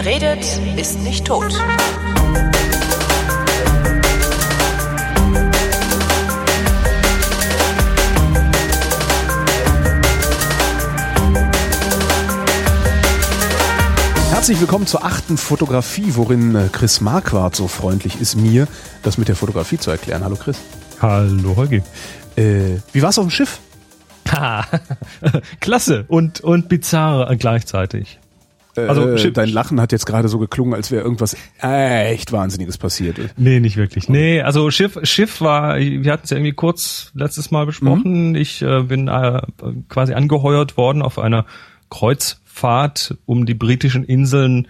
Wer redet, ist nicht tot. Herzlich willkommen zur achten Fotografie, worin äh, Chris Marquardt so freundlich ist, mir das mit der Fotografie zu erklären. Hallo Chris. Hallo Holgi. Äh, wie war's auf dem Schiff? Ha, klasse und, und bizarr gleichzeitig. Also äh, dein Lachen hat jetzt gerade so geklungen, als wäre irgendwas echt Wahnsinniges passiert. Nee, nicht wirklich. Nee, also Schiff, Schiff war, wir hatten es ja irgendwie kurz letztes Mal besprochen. Mhm. Ich äh, bin äh, quasi angeheuert worden auf einer Kreuzfahrt um die britischen Inseln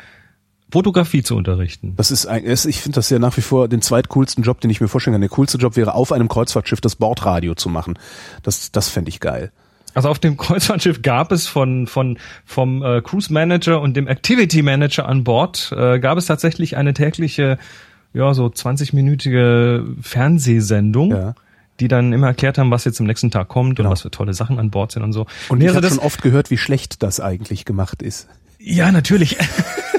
Fotografie zu unterrichten. Das ist ein, ich finde das ja nach wie vor den zweitcoolsten Job, den ich mir vorstellen kann. Der coolste Job wäre, auf einem Kreuzfahrtschiff das Bordradio zu machen. Das, das fände ich geil. Also auf dem Kreuzfahrtschiff gab es von, von, vom äh, Cruise Manager und dem Activity Manager an Bord, äh, gab es tatsächlich eine tägliche, ja, so 20-minütige Fernsehsendung. Ja die dann immer erklärt haben, was jetzt am nächsten Tag kommt genau. und was für tolle Sachen an Bord sind und so. Und ich also habe schon oft gehört, wie schlecht das eigentlich gemacht ist. Ja, natürlich.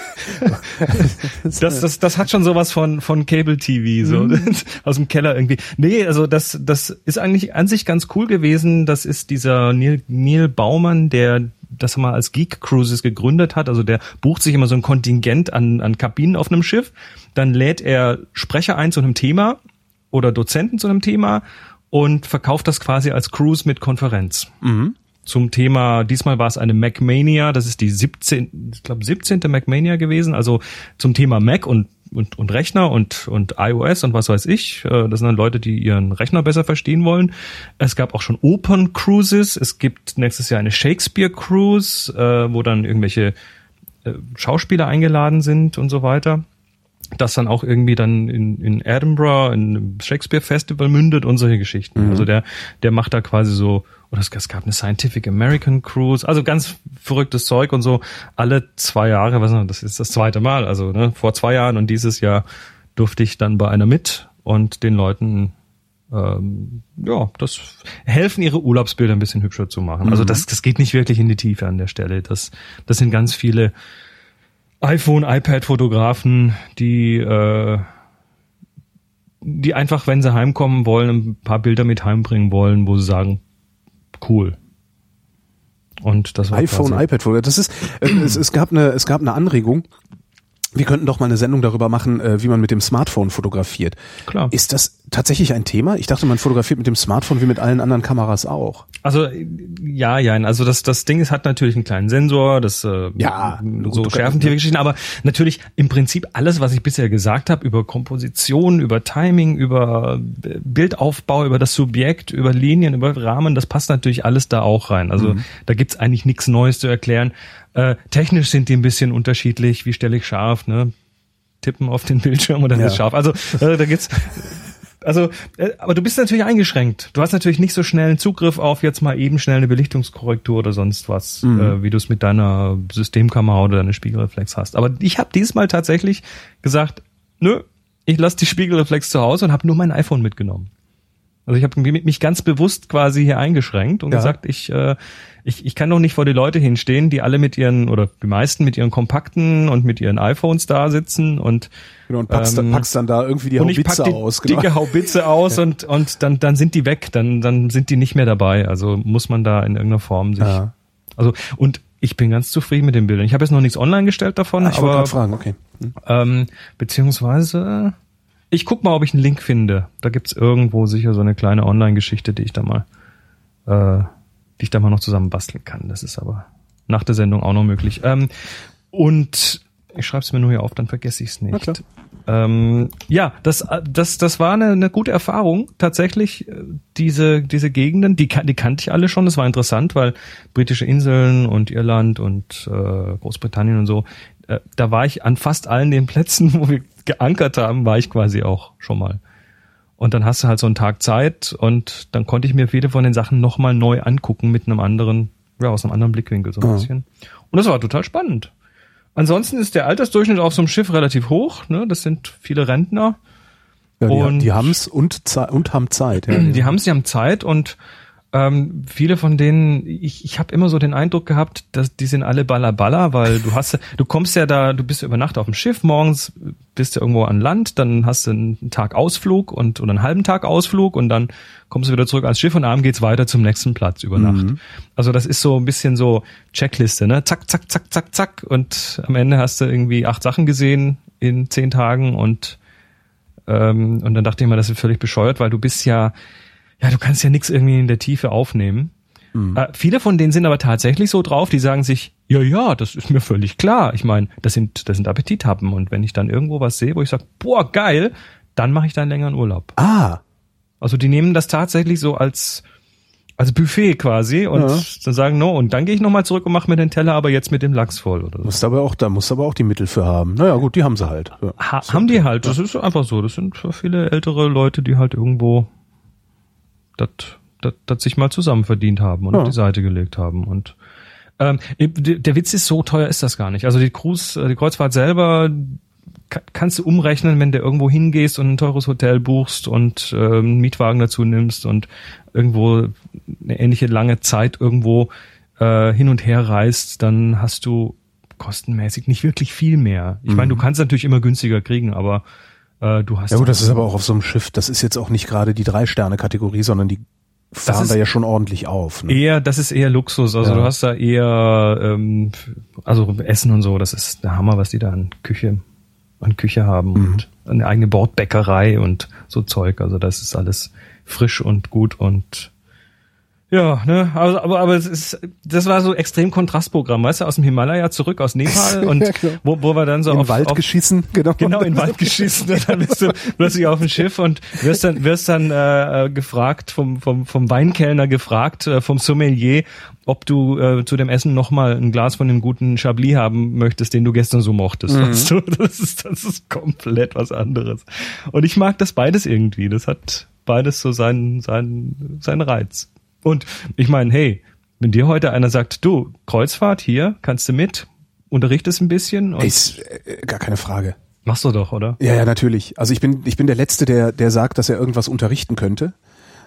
das, das, das hat schon sowas von, von Cable TV, so mhm. aus dem Keller irgendwie. Nee, also das, das ist eigentlich an sich ganz cool gewesen. Das ist dieser Neil, Neil Baumann, der das mal als Geek Cruises gegründet hat. Also der bucht sich immer so ein Kontingent an, an Kabinen auf einem Schiff. Dann lädt er Sprecher ein zu einem Thema oder Dozenten zu einem Thema und verkauft das quasi als Cruise mit Konferenz. Mhm zum Thema, diesmal war es eine Macmania, das ist die 17, ich glaube 17. Macmania gewesen, also zum Thema Mac und und, und Rechner und, und iOS und was weiß ich. Äh, das sind dann Leute, die ihren Rechner besser verstehen wollen. Es gab auch schon Open Cruises. Es gibt nächstes Jahr eine Shakespeare Cruise, äh, wo dann irgendwelche äh, Schauspieler eingeladen sind und so weiter. Das dann auch irgendwie dann in, in Edinburgh, in Shakespeare Festival mündet und solche Geschichten. Mhm. Also der, der macht da quasi so oder es, gab eine Scientific American Cruise, also ganz verrücktes Zeug und so. Alle zwei Jahre, was das ist das zweite Mal, also ne, vor zwei Jahren und dieses Jahr durfte ich dann bei einer mit und den Leuten ähm, ja, das helfen ihre Urlaubsbilder ein bisschen hübscher zu machen. Also mhm. Also das, das geht nicht wirklich in die Tiefe an der Stelle. Das, das sind ganz viele iPhone, iPad-Fotografen, die äh, die einfach, wenn sie heimkommen wollen, ein paar Bilder mit heimbringen wollen, wo sie sagen, cool. Und das war iPhone, iPad, das ist, äh, es, es gab eine, es gab eine Anregung wir könnten doch mal eine Sendung darüber machen, äh, wie man mit dem Smartphone fotografiert. Klar. Ist das tatsächlich ein Thema? Ich dachte, man fotografiert mit dem Smartphone wie mit allen anderen Kameras auch. Also ja, ja, also das das Ding ist hat natürlich einen kleinen Sensor, das äh, ja so Schärfentiergeschichten, aber natürlich im Prinzip alles, was ich bisher gesagt habe über Komposition, über Timing, über äh, Bildaufbau, über das Subjekt, über Linien, über Rahmen, das passt natürlich alles da auch rein. Also mhm. da gibt's eigentlich nichts Neues zu erklären. Äh, technisch sind die ein bisschen unterschiedlich. Wie stelle ich scharf? Ne? Tippen auf den Bildschirm und dann ja. ist scharf. Also äh, da geht's. Also, äh, aber du bist natürlich eingeschränkt. Du hast natürlich nicht so schnell einen Zugriff auf jetzt mal eben schnell eine Belichtungskorrektur oder sonst was, mhm. äh, wie du es mit deiner Systemkamera oder deiner Spiegelreflex hast. Aber ich habe diesmal tatsächlich gesagt, nö, ich lasse die Spiegelreflex zu Hause und habe nur mein iPhone mitgenommen. Also ich habe mich ganz bewusst quasi hier eingeschränkt und ja. gesagt, ich, äh, ich, ich kann doch nicht vor die Leute hinstehen, die alle mit ihren, oder die meisten mit ihren kompakten und mit ihren iPhones da sitzen und Genau, und packst, ähm, dann, packst dann da irgendwie die Haubitze die aus. Genau. Dicke Haubitze aus ja. und, und dann, dann sind die weg, dann, dann sind die nicht mehr dabei. Also muss man da in irgendeiner Form sich. Ja. Also, und ich bin ganz zufrieden mit den Bildern. Ich habe jetzt noch nichts online gestellt davon, ah, ich aber. fragen, okay. Hm. Ähm, beziehungsweise ich guck mal, ob ich einen Link finde. Da gibt's irgendwo sicher so eine kleine Online-Geschichte, die ich da mal, äh, die ich da mal noch zusammen basteln kann. Das ist aber nach der Sendung auch noch möglich. Ähm, und ich schreibe es mir nur hier auf, dann vergesse ich es nicht. Ähm, ja, das, das, das war eine, eine gute Erfahrung. Tatsächlich, äh, diese, diese Gegenden, die, die kannte ich alle schon. Das war interessant, weil britische Inseln und Irland und äh, Großbritannien und so, äh, da war ich an fast allen den Plätzen, wo wir geankert haben, war ich quasi auch schon mal. Und dann hast du halt so einen Tag Zeit und dann konnte ich mir viele von den Sachen nochmal neu angucken mit einem anderen, ja, aus einem anderen Blickwinkel so ein ja. bisschen. Und das war total spannend. Ansonsten ist der Altersdurchschnitt auf so einem Schiff relativ hoch, ne? Das sind viele Rentner. Ja, die, und die haben's und, und haben Zeit. Ja, die haben's, die haben Zeit und ähm, viele von denen, ich, ich habe immer so den Eindruck gehabt, dass die sind alle Baller Baller, weil du hast, du kommst ja da, du bist ja über Nacht auf dem Schiff, morgens bist du irgendwo an Land, dann hast du einen Tag Ausflug und oder einen halben Tag Ausflug und dann kommst du wieder zurück ans Schiff und abends geht's weiter zum nächsten Platz über Nacht. Mhm. Also das ist so ein bisschen so Checkliste, ne? Zack, zack, zack, zack, zack und am Ende hast du irgendwie acht Sachen gesehen in zehn Tagen und ähm, und dann dachte ich mir, das ist völlig bescheuert, weil du bist ja ja, du kannst ja nichts irgendwie in der Tiefe aufnehmen. Mhm. Äh, viele von denen sind aber tatsächlich so drauf, die sagen sich, ja, ja, das ist mir völlig klar. Ich meine, das sind, das sind Appetithappen. Und wenn ich dann irgendwo was sehe, wo ich sage, boah, geil, dann mache ich da einen längeren Urlaub. Ah. Also die nehmen das tatsächlich so als, als Buffet quasi und ja. dann sagen, no, und dann gehe ich nochmal zurück und mache mir den Teller aber jetzt mit dem Lachs voll. Oder so. Musst aber auch, da musst aber auch die Mittel für haben. Naja, gut, die haben sie halt. Ja. Ha, haben die halt. Das ist einfach so. Das sind viele ältere Leute, die halt irgendwo das, sich mal zusammen verdient haben und ja. auf die Seite gelegt haben. Und ähm, der Witz ist, so teuer ist das gar nicht. Also die Cruise, die Kreuzfahrt selber kannst du umrechnen, wenn du irgendwo hingehst und ein teures Hotel buchst und äh, einen Mietwagen dazu nimmst und irgendwo eine ähnliche lange Zeit irgendwo äh, hin und her reist, dann hast du kostenmäßig nicht wirklich viel mehr. Ich mhm. meine, du kannst natürlich immer günstiger kriegen, aber äh, du hast ja gut, das ist aber auch auf so einem Schiff, das ist jetzt auch nicht gerade die Drei-Sterne-Kategorie, sondern die fahren da ja schon ordentlich auf. Ne? Eher, das ist eher Luxus. Also ja. du hast da eher, ähm, also Essen und so, das ist der Hammer, was die da an Küche, an Küche haben mhm. und eine eigene Bordbäckerei und so Zeug. Also das ist alles frisch und gut und ja, ne, also, aber, aber es ist, das war so extrem Kontrastprogramm, weißt du, aus dem Himalaya zurück, aus Nepal und ja, wo, wo wir dann so in auf, Wald auf, geschissen, genau. Genau, in Wald geschissen und dann bist du plötzlich auf dem Schiff und wirst dann, wirst dann äh, äh, gefragt, vom, vom, vom Weinkellner gefragt, äh, vom Sommelier, ob du äh, zu dem Essen nochmal ein Glas von dem guten Chablis haben möchtest, den du gestern so mochtest. Mhm. Weißt du? das, ist, das ist komplett was anderes. Und ich mag das beides irgendwie. Das hat beides so seinen, seinen, seinen Reiz. Und ich meine, hey, wenn dir heute einer sagt, du, Kreuzfahrt hier, kannst du mit, unterrichtest ein bisschen. Und ist äh, gar keine Frage. Machst du doch, oder? Ja, ja, natürlich. Also ich bin, ich bin der Letzte, der, der sagt, dass er irgendwas unterrichten könnte.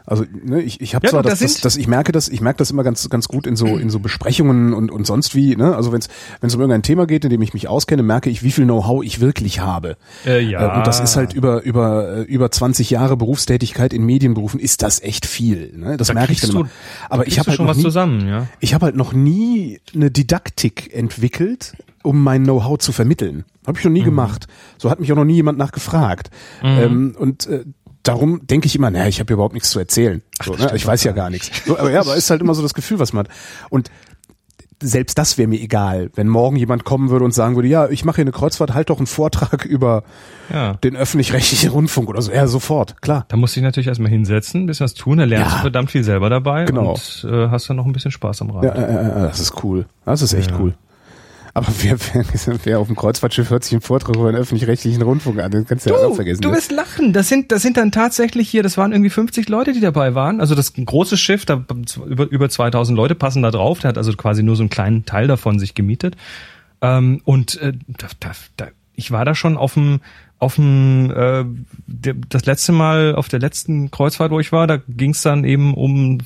Also ne, ich, ich habe ja, zwar das, das, das, ich merke das, ich merke das immer ganz ganz gut in so in so Besprechungen und und sonst wie. Ne? Also wenn es wenn es um irgendein Thema geht, in dem ich mich auskenne, merke ich, wie viel Know-how ich wirklich habe. Äh, ja. Äh, und das ist halt über über äh, über 20 Jahre Berufstätigkeit in Medienberufen ist das echt viel. Ne? Das da merke ich dann immer. Aber ich habe halt schon was nie, zusammen, ja. Ich habe halt noch nie eine Didaktik entwickelt, um mein Know-how zu vermitteln. Habe ich noch nie mhm. gemacht. So hat mich auch noch nie jemand nachgefragt. Mhm. Ähm, und äh, darum denke ich immer, naja, ich habe überhaupt nichts zu erzählen. So, ne? Ich weiß ja gar nichts. So, aber ja, aber ist halt immer so das Gefühl, was man hat. Und selbst das wäre mir egal, wenn morgen jemand kommen würde und sagen würde, ja, ich mache hier eine Kreuzfahrt, halt doch einen Vortrag über ja. den öffentlich-rechtlichen Rundfunk oder so. Ja, sofort, klar. Da musst du dich natürlich erstmal hinsetzen, ein bisschen was tun, da lernst ja. du verdammt viel selber dabei genau. und äh, hast dann noch ein bisschen Spaß am Rad. Ja, äh, äh, das ist cool. Das ist echt ja. cool. Aber wer, wer, wer auf dem Kreuzfahrtschiff hört sich einen Vortrag über den öffentlich-rechtlichen Rundfunk an, das kannst du ja auch vergessen. Du ne? wirst lachen. Das sind, das sind dann tatsächlich hier, das waren irgendwie 50 Leute, die dabei waren. Also das große Schiff, da über, über 2000 Leute passen da drauf. Der hat also quasi nur so einen kleinen Teil davon sich gemietet. Ähm, und äh, da, da, da, ich war da schon auf dem, auf dem, äh, das letzte Mal, auf der letzten Kreuzfahrt, wo ich war, da ging es dann eben um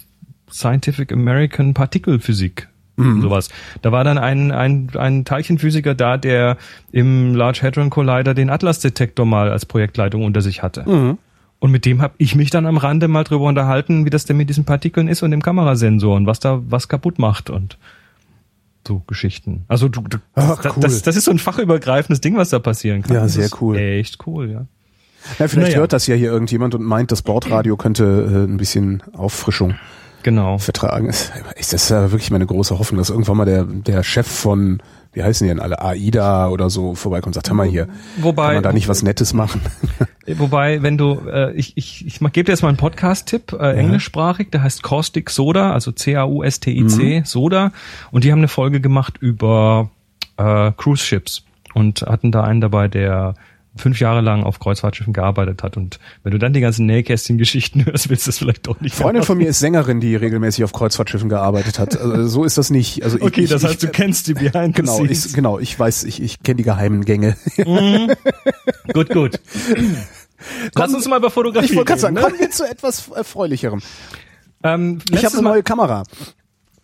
Scientific American Partikelphysik mhm. sowas. Da war dann ein, ein, ein Teilchenphysiker da, der im Large Hadron Collider den Atlas-Detektor mal als Projektleitung unter sich hatte. Mhm. Und mit dem habe ich mich dann am Rande mal drüber unterhalten, wie das denn mit diesen Partikeln ist und dem Kamerasensor und was da was kaputt macht und so Geschichten. Also du, du Ach, cool. das, das ist so ein fachübergreifendes Ding, was da passieren kann. Ja, sehr cool. Echt cool, ja. Ja, vielleicht naja. hört das ja hier irgendjemand und meint, das Bordradio könnte äh, ein bisschen Auffrischung genau. vertragen. Das ist ja wirklich meine große Hoffnung, dass irgendwann mal der, der Chef von, wie heißen die denn alle, AIDA oder so vorbeikommt und sagt, hör mal hier, wobei, kann man da nicht was Nettes machen? Wobei, wenn du, äh, ich, ich, ich gebe dir jetzt mal einen Podcast-Tipp, äh, ja. englischsprachig, der heißt Caustic Soda, also C-A-U-S-T-I-C, mhm. Soda, und die haben eine Folge gemacht über äh, Cruise Ships und hatten da einen dabei, der fünf Jahre lang auf Kreuzfahrtschiffen gearbeitet hat. Und wenn du dann die ganzen Nähkästchen-Geschichten hörst, willst du das vielleicht doch nicht. Freundin von mir ist Sängerin, die regelmäßig auf Kreuzfahrtschiffen gearbeitet hat. Also so ist das nicht. Also okay, ich, das heißt, ich, du kennst die Behind the genau, ich, genau, ich weiß, ich, ich kenne die geheimen Gänge. Mhm. gut, gut. Lass uns mal über Fotografie Ich wollte gerade sagen, ne? kommen wir zu etwas Erfreulicherem. Ähm, ich habe eine neue Kamera.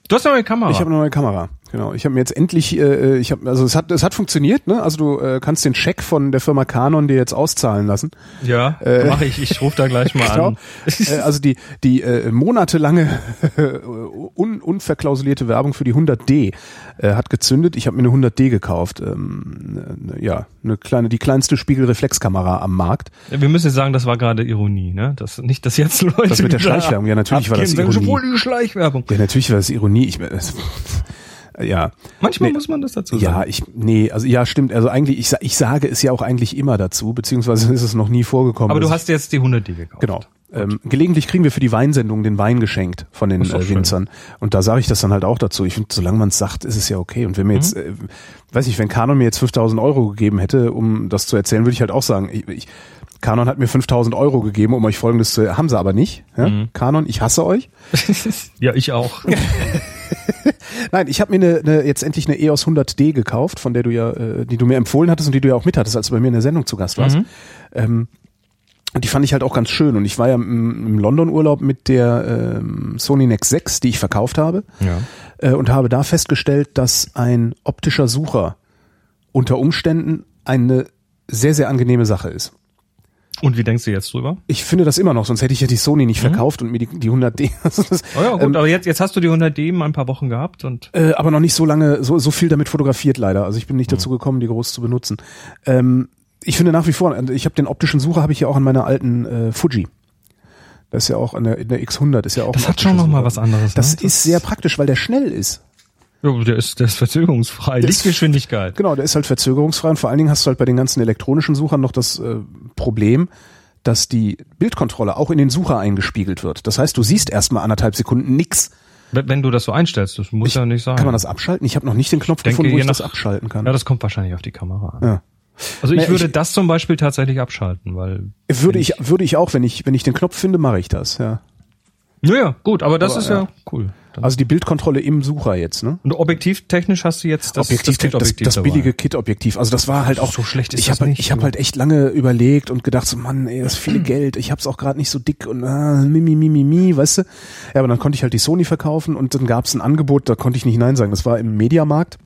Du hast eine neue Kamera. Ich habe eine neue Kamera. Genau. Ich habe mir jetzt endlich, äh, äh ich habe, also es hat, es hat funktioniert. Ne? Also du äh, kannst den Scheck von der Firma Canon dir jetzt auszahlen lassen. Ja, äh, mache ich. Ich rufe da gleich mal genau. an. äh, also die die äh, monatelange un, unverklausulierte Werbung für die 100D äh, hat gezündet. Ich habe mir eine 100D gekauft. Ähm, ne, ja, eine kleine, die kleinste Spiegelreflexkamera am Markt. Ja, wir müssen sagen, das war gerade Ironie, ne? Das nicht, dass jetzt Leute das mit der Schleichwerbung. Ja, natürlich war das Ironie. die Schleichwerbung. Ja, natürlich war das Ironie. Ich, ja. Manchmal nee, muss man das dazu sagen. Ja, ich, nee, also ja, stimmt. Also eigentlich, ich, ich sage es ja auch eigentlich immer dazu, beziehungsweise ist es noch nie vorgekommen. Aber du hast jetzt die 100D gekauft. Genau. Ähm, gelegentlich kriegen wir für die Weinsendung den Wein geschenkt von den äh, Winzern. Und da sage ich das dann halt auch dazu. Ich finde, solange man es sagt, ist es ja okay. Und wenn mir mhm. jetzt, äh, weiß ich, wenn Canon mir jetzt 5000 Euro gegeben hätte, um das zu erzählen, würde ich halt auch sagen, ich, ich, Canon hat mir 5000 Euro gegeben, um euch folgendes zu, haben sie aber nicht. Ja? Mhm. Canon, ich hasse euch. ja, ich auch. Nein, ich habe mir eine, eine, jetzt endlich eine EOS 100D gekauft, von der du ja, äh, die du mir empfohlen hattest und die du ja auch mit hattest, als du bei mir in der Sendung zu Gast warst. Mhm. Ähm, und die fand ich halt auch ganz schön. Und ich war ja im, im London-Urlaub mit der ähm, Sony Nex 6, die ich verkauft habe. Ja. Äh, und habe da festgestellt, dass ein optischer Sucher unter Umständen eine sehr, sehr angenehme Sache ist. Und wie denkst du jetzt drüber? Ich finde das immer noch, sonst hätte ich ja die Sony nicht mhm. verkauft und mir die, die 100D. oh ja, gut, ähm, aber jetzt, jetzt hast du die 100D mal ein paar Wochen gehabt und. Äh, aber noch nicht so lange, so, so viel damit fotografiert leider. Also ich bin nicht mhm. dazu gekommen, die groß zu benutzen. Ähm, ich finde nach wie vor, ich habe den optischen Sucher habe ich ja auch an meiner alten äh, Fuji. Das ist ja auch an der, in der X100 ist ja auch. Das hat schon noch mal was anderes. Das, ne? das ist sehr praktisch, weil der schnell ist. Ja, der ist, der ist verzögerungsfrei. Der Lichtgeschwindigkeit. genau, der ist halt verzögerungsfrei und vor allen Dingen hast du halt bei den ganzen elektronischen Suchern noch das äh, Problem, dass die Bildkontrolle auch in den Sucher eingespiegelt wird. Das heißt, du siehst erstmal anderthalb Sekunden nix. Wenn du das so einstellst, das muss ich, ja nicht sein. Kann man das abschalten? Ich habe noch nicht den Knopf denke, gefunden, wo ich nach, das abschalten kann. Ja, das kommt wahrscheinlich auf die Kamera an. Ja. Also ich Na, würde ich, das zum Beispiel tatsächlich abschalten, weil würde ich, ich würde ich auch, wenn ich wenn ich den Knopf finde, mache ich das. Ja. Naja, gut, aber das aber, ist ja, ja cool. Also die Bildkontrolle im Sucher jetzt, ne? Und objektivtechnisch hast du jetzt das, Objektiv, das, Kit-Objektiv das, das billige Kit-Objektiv. Also das war halt auch so schlecht. Ist ich habe ich habe halt echt lange überlegt und gedacht so, Mann, ey, das ist viel Geld. Ich hab's auch gerade nicht so dick und ah, mimi mimi mi, weißt du? Ja, aber dann konnte ich halt die Sony verkaufen und dann gab's ein Angebot, da konnte ich nicht nein sagen. Das war im Mediamarkt.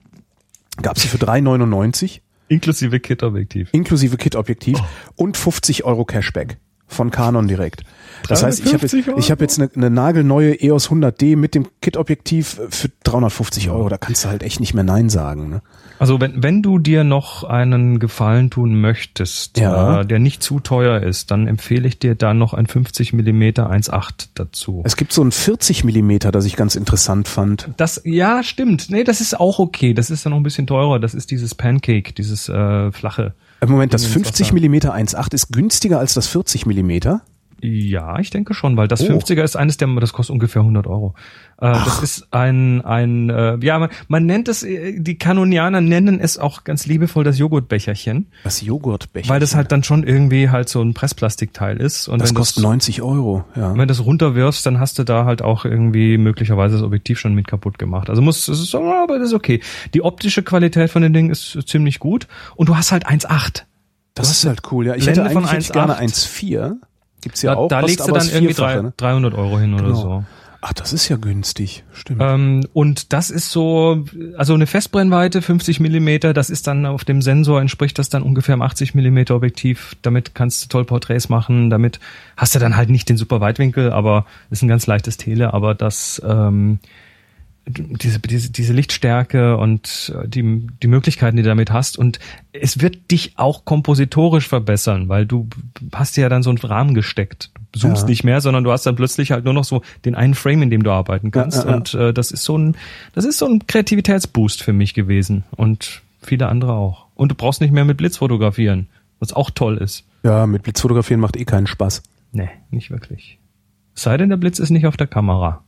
Gab's sie für 3,99 inklusive Kit-Objektiv. Inklusive Kit-Objektiv oh. und 50 Euro Cashback von Canon direkt. Das heißt, ich habe jetzt, ich hab jetzt eine, eine nagelneue EOS 100D mit dem Kit-Objektiv für 350 Euro. Da kannst du halt echt nicht mehr Nein sagen. Ne? Also wenn, wenn du dir noch einen Gefallen tun möchtest, ja. äh, der nicht zu teuer ist, dann empfehle ich dir da noch ein 50 mm 1.8 dazu. Es gibt so ein 40 mm, das ich ganz interessant fand. Das, ja, stimmt. Nee, das ist auch okay. Das ist dann noch ein bisschen teurer. Das ist dieses Pancake, dieses äh, flache. Moment, das 50 mm 1.8 ist günstiger als das 40 mm? Ja, ich denke schon, weil das oh. 50er ist eines der, das kostet ungefähr 100 Euro. Äh, das ist ein, ein äh, ja, man, man nennt es, äh, die Kanonianer nennen es auch ganz liebevoll das Joghurtbecherchen. Das Joghurtbecherchen? Weil das halt dann schon irgendwie halt so ein Pressplastikteil ist. Und das kostet das, 90 Euro, ja. Wenn du das runterwirfst, dann hast du da halt auch irgendwie möglicherweise das Objektiv schon mit kaputt gemacht. Also muss, es ist, aber das ist okay. Die optische Qualität von den Dingen ist ziemlich gut und du hast halt 1,8. Das ist halt cool, ja. Ich Blende hätte eigentlich gerne 1,4. Gibt's ja da, auch. Da legst du dann irgendwie drei, ne? 300 Euro hin genau. oder so. Ach, das ist ja günstig, stimmt. Ähm, und das ist so, also eine Festbrennweite 50 Millimeter, das ist dann auf dem Sensor entspricht das dann ungefähr im 80 Millimeter Objektiv. Damit kannst du toll Porträts machen. Damit hast du dann halt nicht den super Weitwinkel, aber ist ein ganz leichtes Tele. Aber das ähm, diese, diese, diese Lichtstärke und äh, die, die Möglichkeiten, die du damit hast. Und es wird dich auch kompositorisch verbessern, weil du hast dir ja dann so einen Rahmen gesteckt. Du zoomst ja. nicht mehr, sondern du hast dann plötzlich halt nur noch so den einen Frame, in dem du arbeiten kannst. Ja, ja, und äh, das ist so ein, das ist so ein Kreativitätsboost für mich gewesen. Und viele andere auch. Und du brauchst nicht mehr mit Blitz fotografieren, was auch toll ist. Ja, mit Blitz fotografieren macht eh keinen Spaß. Nee, nicht wirklich. sei denn, der Blitz ist nicht auf der Kamera.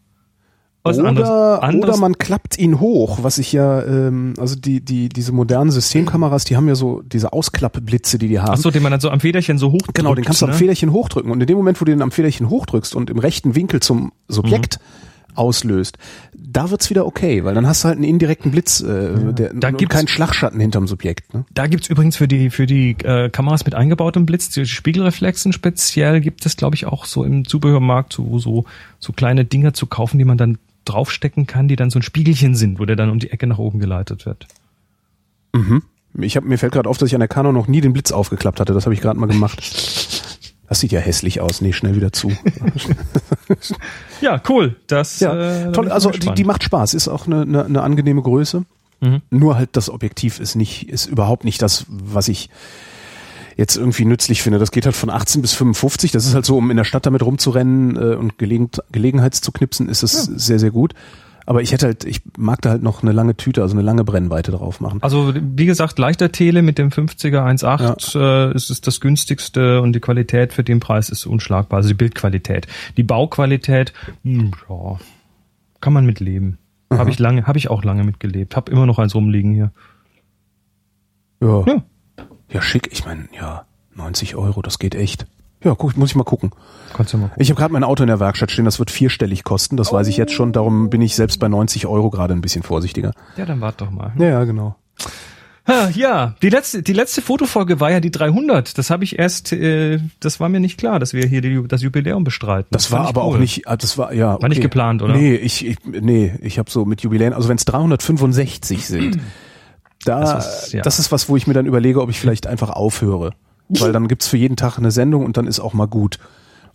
Was oder, anderes, anderes. oder man klappt ihn hoch, was ich ja, ähm, also die, die, diese modernen Systemkameras, die haben ja so diese Ausklappblitze, die die haben. Ach so, den man dann so am Federchen so hochdrückt. Genau, den kannst du am ne? Federchen hochdrücken. Und in dem Moment, wo du den am Federchen hochdrückst und im rechten Winkel zum Subjekt mhm auslöst, da wird's wieder okay, weil dann hast du halt einen indirekten Blitz, äh, ja. der, da keinen Schlagschatten hinterm Subjekt. Ne? Da gibt's übrigens für die für die äh, Kameras mit eingebautem Blitz, die Spiegelreflexen speziell, gibt es glaube ich auch so im Zubehörmarkt so so so kleine Dinger zu kaufen, die man dann draufstecken kann, die dann so ein Spiegelchen sind, wo der dann um die Ecke nach oben geleitet wird. Mhm. Ich hab, mir fällt gerade auf, dass ich an der Canon noch nie den Blitz aufgeklappt hatte. Das habe ich gerade mal gemacht. Das sieht ja hässlich aus. Nee, schnell wieder zu. ja, cool. Das ja, äh, toll. Also die, die macht Spaß. Ist auch eine, eine, eine angenehme Größe. Mhm. Nur halt das Objektiv ist nicht, ist überhaupt nicht das, was ich jetzt irgendwie nützlich finde. Das geht halt von 18 bis 55. Das ist halt so, um in der Stadt damit rumzurennen äh, und Gelegen Gelegenheitszuknipsen, ist es ja. sehr, sehr gut. Aber ich hätte halt, ich mag da halt noch eine lange Tüte, also eine lange Brennweite drauf machen. Also wie gesagt, leichter Tele mit dem 50er 1.8 ja. äh, ist es das günstigste und die Qualität für den Preis ist unschlagbar. Also die Bildqualität. Die Bauqualität, mh, hm, ja, kann man mitleben. Habe ich lange, habe ich auch lange mitgelebt. Habe immer noch eins rumliegen hier. Ja. Ja, ja schick. Ich meine, ja, 90 Euro, das geht echt. Ja, guck, muss ich mal gucken. Kannst du mal gucken. Ich habe gerade mein Auto in der Werkstatt stehen, das wird vierstellig kosten, das oh. weiß ich jetzt schon, darum bin ich selbst bei 90 Euro gerade ein bisschen vorsichtiger. Ja, dann wart doch mal. Ja, ja, genau. Ja, die letzte, die letzte Fotofolge war ja die 300. Das habe ich erst, äh, das war mir nicht klar, dass wir hier die, das Jubiläum bestreiten. Das, das war aber cool. auch nicht, ah, das war ja. Okay. War nicht geplant, oder? Nee, ich, ich nee, ich habe so mit Jubiläen, also wenn es 365 sind, da, das ist, ja. das ist was, wo ich mir dann überlege, ob ich vielleicht einfach aufhöre weil dann gibt's für jeden Tag eine Sendung und dann ist auch mal gut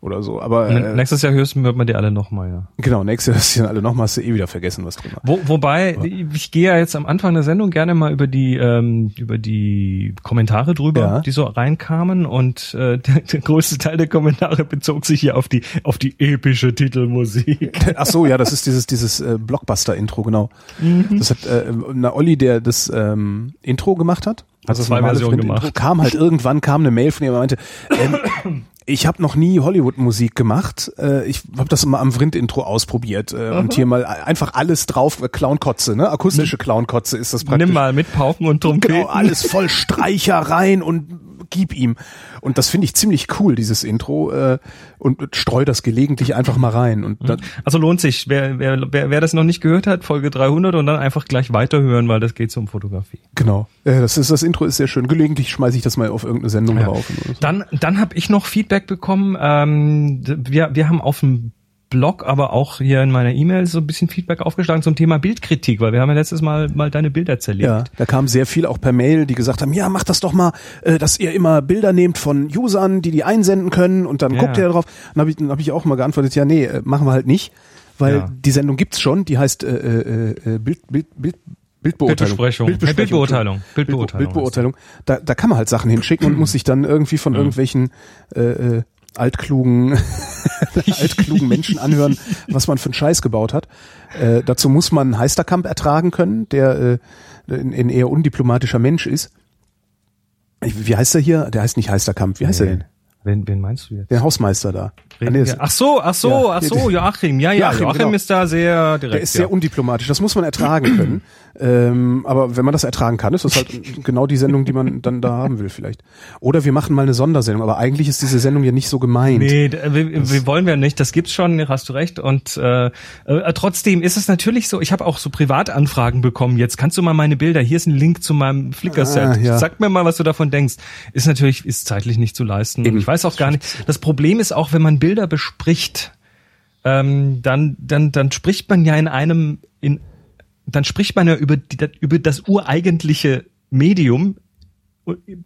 oder so. Aber äh, nächstes Jahr hörst du man die alle nochmal, ja. Genau, nächstes Jahr hörst du die alle nochmal, hast du eh wieder vergessen, was drin war. Wo, wobei, Aber. ich gehe ja jetzt am Anfang der Sendung gerne mal über die ähm, über die Kommentare drüber, ja. die so reinkamen und äh, der, der größte Teil der Kommentare bezog sich hier auf die auf die epische Titelmusik. Ach so, ja, das ist dieses dieses äh, Blockbuster-Intro, genau. Mhm. Das hat äh, na Olli, der das ähm, Intro gemacht hat. Also zwei Versionen gemacht. Intro, kam halt irgendwann kam eine Mail von ihm und meinte, ähm, ich habe noch nie Hollywood-Musik gemacht. Äh, ich habe das immer am Vrind-Intro ausprobiert äh, und hier mal einfach alles drauf, äh, Clownkotze, ne? Akustische Clownkotze ist das praktisch. Nimm mal mit Pauken und Trompeten. Genau, alles voll Streicher rein und gib ihm. Und das finde ich ziemlich cool, dieses Intro, äh, und streu das gelegentlich einfach mal rein. Und dann also lohnt sich, wer, wer, wer, wer das noch nicht gehört hat, Folge 300 und dann einfach gleich weiterhören, weil das geht so um Fotografie. Genau, äh, das ist das Intro ist sehr schön. Gelegentlich schmeiße ich das mal auf irgendeine Sendung ja. drauf. So. Dann, dann habe ich noch Feedback bekommen. Ähm, wir, wir haben auf dem Blog, aber auch hier in meiner E-Mail so ein bisschen Feedback aufgeschlagen zum Thema Bildkritik, weil wir haben ja letztes Mal mal deine Bilder zerlegt. Ja, da kam sehr viel auch per Mail, die gesagt haben, ja, macht das doch mal, äh, dass ihr immer Bilder nehmt von Usern, die die einsenden können und dann ja. guckt ihr drauf. Dann habe ich, dann hab ich auch mal geantwortet, ja, nee, äh, machen wir halt nicht, weil ja. die Sendung gibt's schon, die heißt äh, äh, äh Bild, Bild, Bild, Bildbeurteilung. Bildbesprechung. Bildbeurteilung. Bildbeurteilung. Bildbeurteilung. Da, da kann man halt Sachen hinschicken und muss sich dann irgendwie von irgendwelchen äh, äh, altklugen, altklugen Menschen anhören, was man für einen Scheiß gebaut hat. Äh, dazu muss man Heisterkamp ertragen können, der äh, ein, eher undiplomatischer Mensch ist. Wie heißt er hier? Der heißt nicht Heisterkamp. Wie heißt nee. er denn? Wen, wen meinst du jetzt? Der Hausmeister da. ach so, ach so, ja, ach so, Joachim. Ja, ja, Joachim, Joachim genau. ist da sehr direkt. Der ist sehr undiplomatisch. Das muss man ertragen können. ähm, aber wenn man das ertragen kann, ist das halt genau die Sendung, die man dann da haben will vielleicht. Oder wir machen mal eine Sondersendung. Aber eigentlich ist diese Sendung ja nicht so gemeint. Nee, wir, wir wollen wir nicht. Das gibt's schon, hast du recht. Und äh, äh, trotzdem ist es natürlich so, ich habe auch so Privatanfragen bekommen. Jetzt kannst du mal meine Bilder, hier ist ein Link zu meinem Flickr-Set. Ah, ja. Sag mir mal, was du davon denkst. Ist natürlich, ist zeitlich nicht zu leisten. Eben. Ich weiß auch gar nicht. Das Problem ist auch, wenn man Bilder bespricht, ähm, dann, dann, dann spricht man ja in einem, in, dann spricht man ja über, die, über das ureigentliche Medium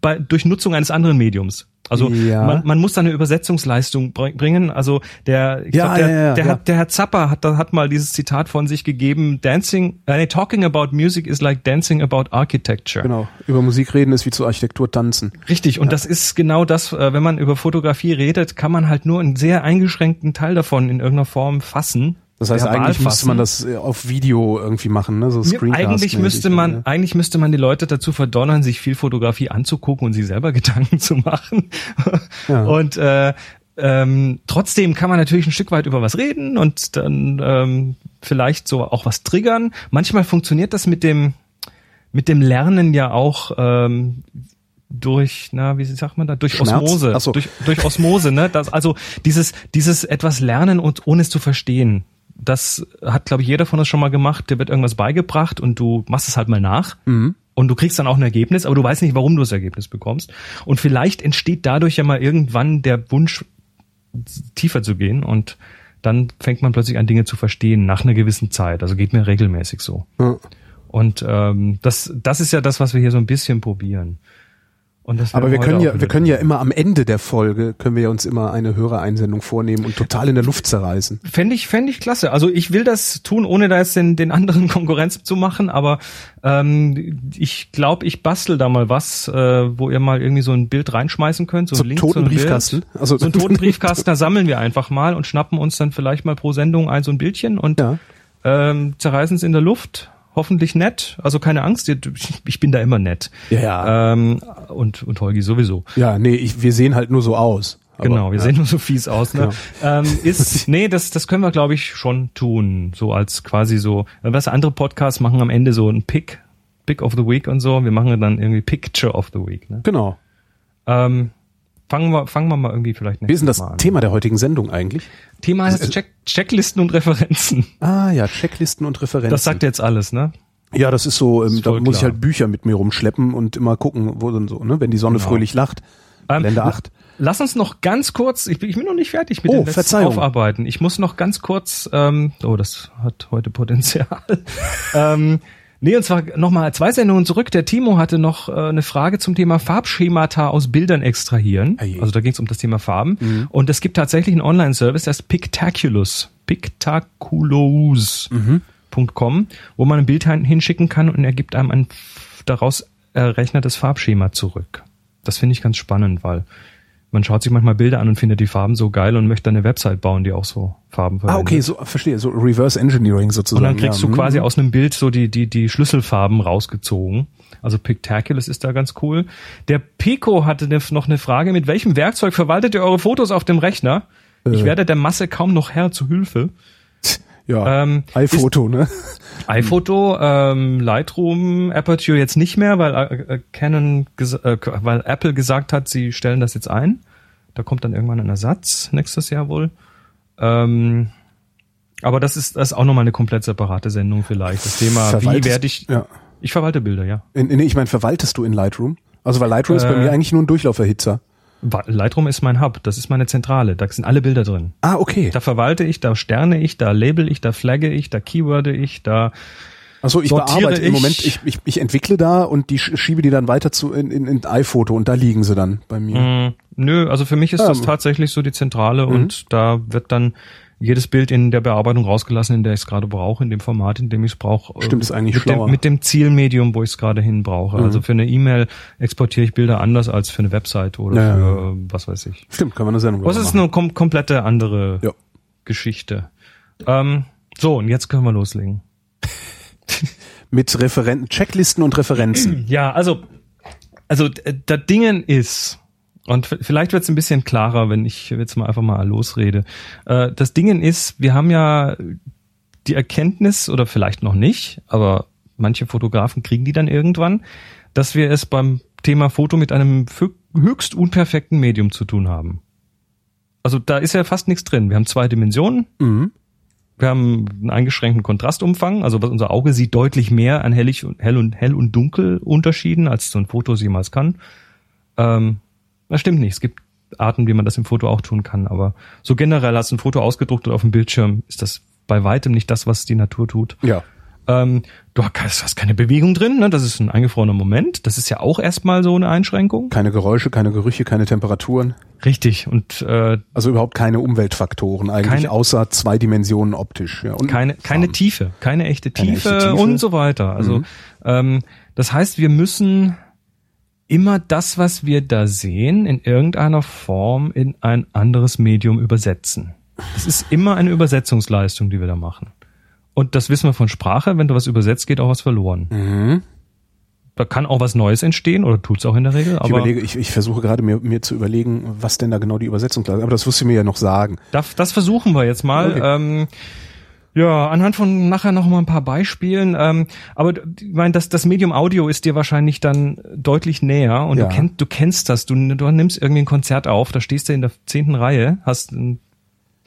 bei, durch Nutzung eines anderen Mediums. Also ja. man, man muss da eine Übersetzungsleistung bringen. Also der, ich ja, glaub, der, ja, der. Hat, der Herr Zappa hat, hat mal dieses Zitat von sich gegeben: Dancing, äh, talking about music is like dancing about architecture. Genau. Über Musik reden ist wie zur Architektur tanzen. Richtig. Und das ist genau das, äh, wenn man über Fotografie redet, kann man halt nur einen sehr eingeschränkten Teil davon in irgendeiner Form fassen. Das heißt, eigentlich müsste man das äh, auf Video irgendwie machen, ne? So Screencast eigentlich müsste man, ja. eigentlich müsste man die Leute dazu verdonnern, sich viel Fotografie anzugucken und sich selber Gedanken zu machen. Ja. Und äh, ähm, trotzdem kann man natürlich ein Stück weit über was reden und dann ähm, vielleicht so auch was triggern. Manchmal funktioniert das mit dem mit dem Lernen ja auch ähm, durch, na, wie sagt man da, durch Schmerz? Osmose, so. durch, durch Osmose, ne? Das, also dieses, dieses etwas lernen und ohne es zu verstehen das hat, glaube ich, jeder von uns schon mal gemacht. Der wird irgendwas beigebracht und du machst es halt mal nach. Mhm. Und du kriegst dann auch ein Ergebnis, aber du weißt nicht, warum du das Ergebnis bekommst. Und vielleicht entsteht dadurch ja mal irgendwann der Wunsch, tiefer zu gehen und dann fängt man plötzlich an, Dinge zu verstehen nach einer gewissen Zeit. Also geht mir regelmäßig so. Ja. Und ähm, das, das ist ja das, was wir hier so ein bisschen probieren. Aber wir können ja, wir können ja immer am Ende der Folge, können wir uns immer eine Hörereinsendung vornehmen und total in der Luft zerreißen. Fände ich, fände ich klasse. Also ich will das tun, ohne da jetzt den, den anderen Konkurrenz zu machen, aber ähm, ich glaube, ich bastel da mal was, äh, wo ihr mal irgendwie so ein Bild reinschmeißen könnt, so, so ein Link, toten so Briefkasten. Bild, also so einen toten Briefkasten, da sammeln wir einfach mal und schnappen uns dann vielleicht mal pro Sendung ein so ein Bildchen und ja. ähm, zerreißen es in der Luft hoffentlich nett. Also keine Angst, ich bin da immer nett. Ja, ja. Ähm, und, und Holgi sowieso. Ja, nee, ich, wir sehen halt nur so aus. Aber, genau, wir ja. sehen nur so fies aus. Ne? Genau. Ähm, ist, nee, das, das können wir, glaube ich, schon tun. So als quasi so, was andere Podcasts machen am Ende so ein Pick, Pick of the Week und so. Wir machen dann irgendwie Picture of the Week. Ne? Genau. Ähm, fangen wir, fangen wir mal irgendwie vielleicht Wie ist denn das Thema der heutigen Sendung eigentlich? Thema heißt Check, Checklisten und Referenzen. Ah ja, Checklisten und Referenzen. Das sagt jetzt alles, ne? Ja, das ist so, ähm, ist da muss klar. ich halt Bücher mit mir rumschleppen und immer gucken, wo dann so, ne, wenn die Sonne genau. fröhlich lacht. Ähm, Blende 8. Lass uns noch ganz kurz, ich bin, ich bin noch nicht fertig mit oh, dem Verzeihung. Aufarbeiten. Ich muss noch ganz kurz, ähm, oh, das hat heute Potenzial. ähm, Nee, und zwar nochmal zwei Sendungen zurück. Der Timo hatte noch äh, eine Frage zum Thema Farbschemata aus Bildern extrahieren. Hey. Also da ging es um das Thema Farben. Mhm. Und es gibt tatsächlich einen Online-Service, der ist Pictaculous. Pictaculous.com, mhm. wo man ein Bild hinschicken kann und er gibt einem ein daraus errechnetes Farbschema zurück. Das finde ich ganz spannend, weil man schaut sich manchmal Bilder an und findet die Farben so geil und möchte eine Website bauen, die auch so Farben verwendet. Ah, okay, so verstehe, so Reverse Engineering sozusagen. Und dann kriegst ja. du quasi mhm. aus einem Bild so die die die Schlüsselfarben rausgezogen. Also Pictaculous ist da ganz cool. Der Pico hatte noch eine Frage, mit welchem Werkzeug verwaltet ihr eure Fotos auf dem Rechner? Äh. Ich werde der Masse kaum noch Herr zu Hilfe. Ja, ähm, iPhoto, ne? iPhoto, ähm, Lightroom, Aperture jetzt nicht mehr, weil äh, äh Canon, äh, weil Apple gesagt hat, sie stellen das jetzt ein. Da kommt dann irgendwann ein Ersatz nächstes Jahr wohl. Ähm, aber das ist, das ist auch nochmal eine komplett separate Sendung vielleicht. Das Thema, wie werde ich. Ja. Ich verwalte Bilder, ja. In, in, ich meine, verwaltest du in Lightroom? Also weil Lightroom äh, ist bei äh, mir eigentlich nur ein Durchlauferhitzer. Lightroom ist mein Hub, das ist meine Zentrale, da sind alle Bilder drin. Ah, okay. Da verwalte ich, da sterne ich, da label ich, da flagge ich, da keyworde ich, da Achso, ich bearbeite ich. im Moment, ich, ich, ich entwickle da und die schiebe die dann weiter zu in, in, in iPhoto und da liegen sie dann bei mir. Mm, nö, also für mich ist ja. das tatsächlich so die Zentrale mhm. und da wird dann jedes Bild in der Bearbeitung rausgelassen, in der ich es gerade brauche, in dem Format, in dem ich es brauche. Stimmt, ist eigentlich mit schlauer. Dem, mit dem Zielmedium, wo ich es gerade hin brauche. Mhm. Also für eine E-Mail exportiere ich Bilder anders als für eine Website oder ja, für was weiß ich. Stimmt, kann man eine Sendung Was ist eine kom komplette andere ja. Geschichte. Ähm, so, und jetzt können wir loslegen. mit Referenten, Checklisten und Referenzen. Ja, also, also das Dingen ist, und vielleicht wird es ein bisschen klarer, wenn ich jetzt mal einfach mal losrede. Äh, das Ding ist, wir haben ja die Erkenntnis, oder vielleicht noch nicht, aber manche Fotografen kriegen die dann irgendwann, dass wir es beim Thema Foto mit einem höchst unperfekten Medium zu tun haben. Also da ist ja fast nichts drin. Wir haben zwei Dimensionen. Mhm. Wir haben einen eingeschränkten Kontrastumfang, also unser Auge sieht deutlich mehr an hellig und hell und hell und dunkel Unterschieden, als so ein Foto jemals kann. Ähm, das stimmt nicht. Es gibt Arten, wie man das im Foto auch tun kann. Aber so generell als ein Foto ausgedruckt oder auf dem Bildschirm ist das bei weitem nicht das, was die Natur tut. Ja. Ähm, du hast keine Bewegung drin, ne? das ist ein eingefrorener Moment. Das ist ja auch erstmal so eine Einschränkung. Keine Geräusche, keine Gerüche, keine Temperaturen. Richtig. Und äh, also überhaupt keine Umweltfaktoren eigentlich, keine, außer zwei Dimensionen optisch. Ja, und keine, keine Tiefe, keine echte Tiefe, keine echte Tiefe. und so weiter. Also mhm. ähm, das heißt, wir müssen immer das, was wir da sehen, in irgendeiner Form in ein anderes Medium übersetzen. Das ist immer eine Übersetzungsleistung, die wir da machen. Und das wissen wir von Sprache. Wenn du was übersetzt, geht auch was verloren. Mhm. Da kann auch was Neues entstehen oder tut's auch in der Regel. Aber ich überlege, ich, ich versuche gerade mir, mir zu überlegen, was denn da genau die Übersetzung ist. Aber das wirst du mir ja noch sagen. Das, das versuchen wir jetzt mal. Okay. Ähm, ja, anhand von nachher noch mal ein paar Beispielen. Ähm, aber ich meine, das, das Medium Audio ist dir wahrscheinlich dann deutlich näher und ja. du, kennst, du kennst das. Du, du nimmst irgendwie ein Konzert auf, da stehst du in der zehnten Reihe, hast ein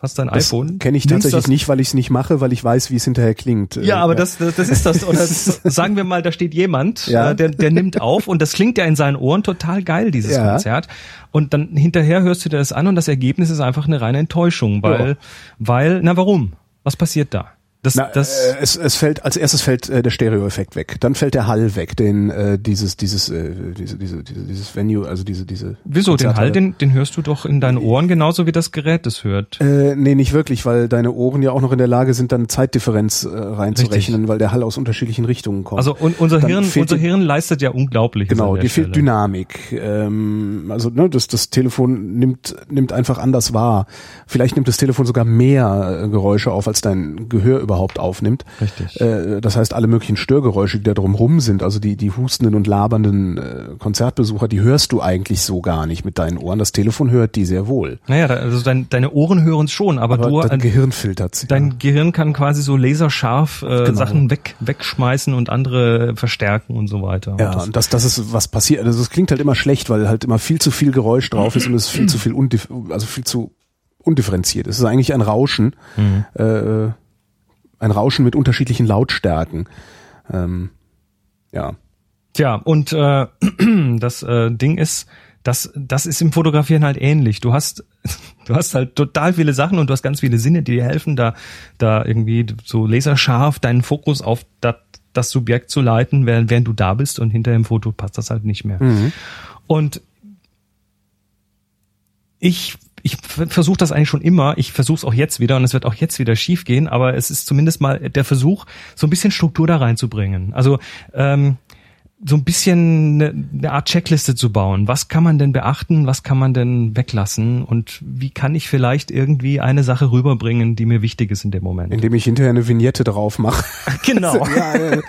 hast dein das iPhone. Kenne ich tatsächlich nicht, weil ich es nicht mache, weil ich weiß, wie es hinterher klingt. Ja, aber das, das, das ist das. Oder sagen wir mal, da steht jemand, ja. Äh, der, der nimmt auf und das klingt ja in seinen Ohren total geil, dieses ja. Konzert. Und dann hinterher hörst du dir das an und das Ergebnis ist einfach eine reine Enttäuschung, weil, ja. weil, na warum? Was passiert da? Das, Na, das äh, es, es fällt als erstes fällt äh, der Stereoeffekt weg, dann fällt der Hall weg, den äh, dieses dieses äh, diese, diese, diese dieses Venue, also diese diese Wieso Konzerte. den Hall, den, den hörst du doch in deinen Ohren genauso wie das Gerät es hört? Äh, nee, nicht wirklich, weil deine Ohren ja auch noch in der Lage sind, dann Zeitdifferenz äh, reinzurechnen, Richtig. weil der Hall aus unterschiedlichen Richtungen kommt. Also und unser dann Hirn unser Hirn leistet ja unglaublich. Genau, dir fehlt Dynamik. Ähm, also ne, das das Telefon nimmt nimmt einfach anders wahr. Vielleicht nimmt das Telefon sogar mehr äh, Geräusche auf als dein Gehör überhaupt aufnimmt. Richtig. Äh, das heißt, alle möglichen Störgeräusche, die da drumherum sind, also die, die hustenden und labernden äh, Konzertbesucher, die hörst du eigentlich so gar nicht mit deinen Ohren. Das Telefon hört die sehr wohl. Naja, also dein, deine Ohren hören es schon, aber, aber du... Dein Gehirn filtert sie. Dein ja. Gehirn kann quasi so laserscharf äh, genau. Sachen weg, wegschmeißen und andere verstärken und so weiter. Ja, und das, und das, das ist was passiert. Also es klingt halt immer schlecht, weil halt immer viel zu viel Geräusch drauf ist und es viel zu viel, also viel zu undifferenziert. Es ist eigentlich ein Rauschen. Mhm. Äh, ein Rauschen mit unterschiedlichen Lautstärken. Ähm, ja. Tja, und äh, das äh, Ding ist, das, das ist im Fotografieren halt ähnlich. Du hast, du hast halt total viele Sachen und du hast ganz viele Sinne, die dir helfen, da, da irgendwie so laserscharf deinen Fokus auf das, das Subjekt zu leiten, während, während du da bist und hinter dem Foto passt das halt nicht mehr. Mhm. Und ich ich versuche das eigentlich schon immer. Ich versuche es auch jetzt wieder und es wird auch jetzt wieder schief gehen, aber es ist zumindest mal der Versuch, so ein bisschen Struktur da reinzubringen. Also ähm, so ein bisschen eine, eine Art Checkliste zu bauen. Was kann man denn beachten? Was kann man denn weglassen? Und wie kann ich vielleicht irgendwie eine Sache rüberbringen, die mir wichtig ist in dem Moment? Indem ich hinterher eine Vignette drauf mache. Genau. ja, äh,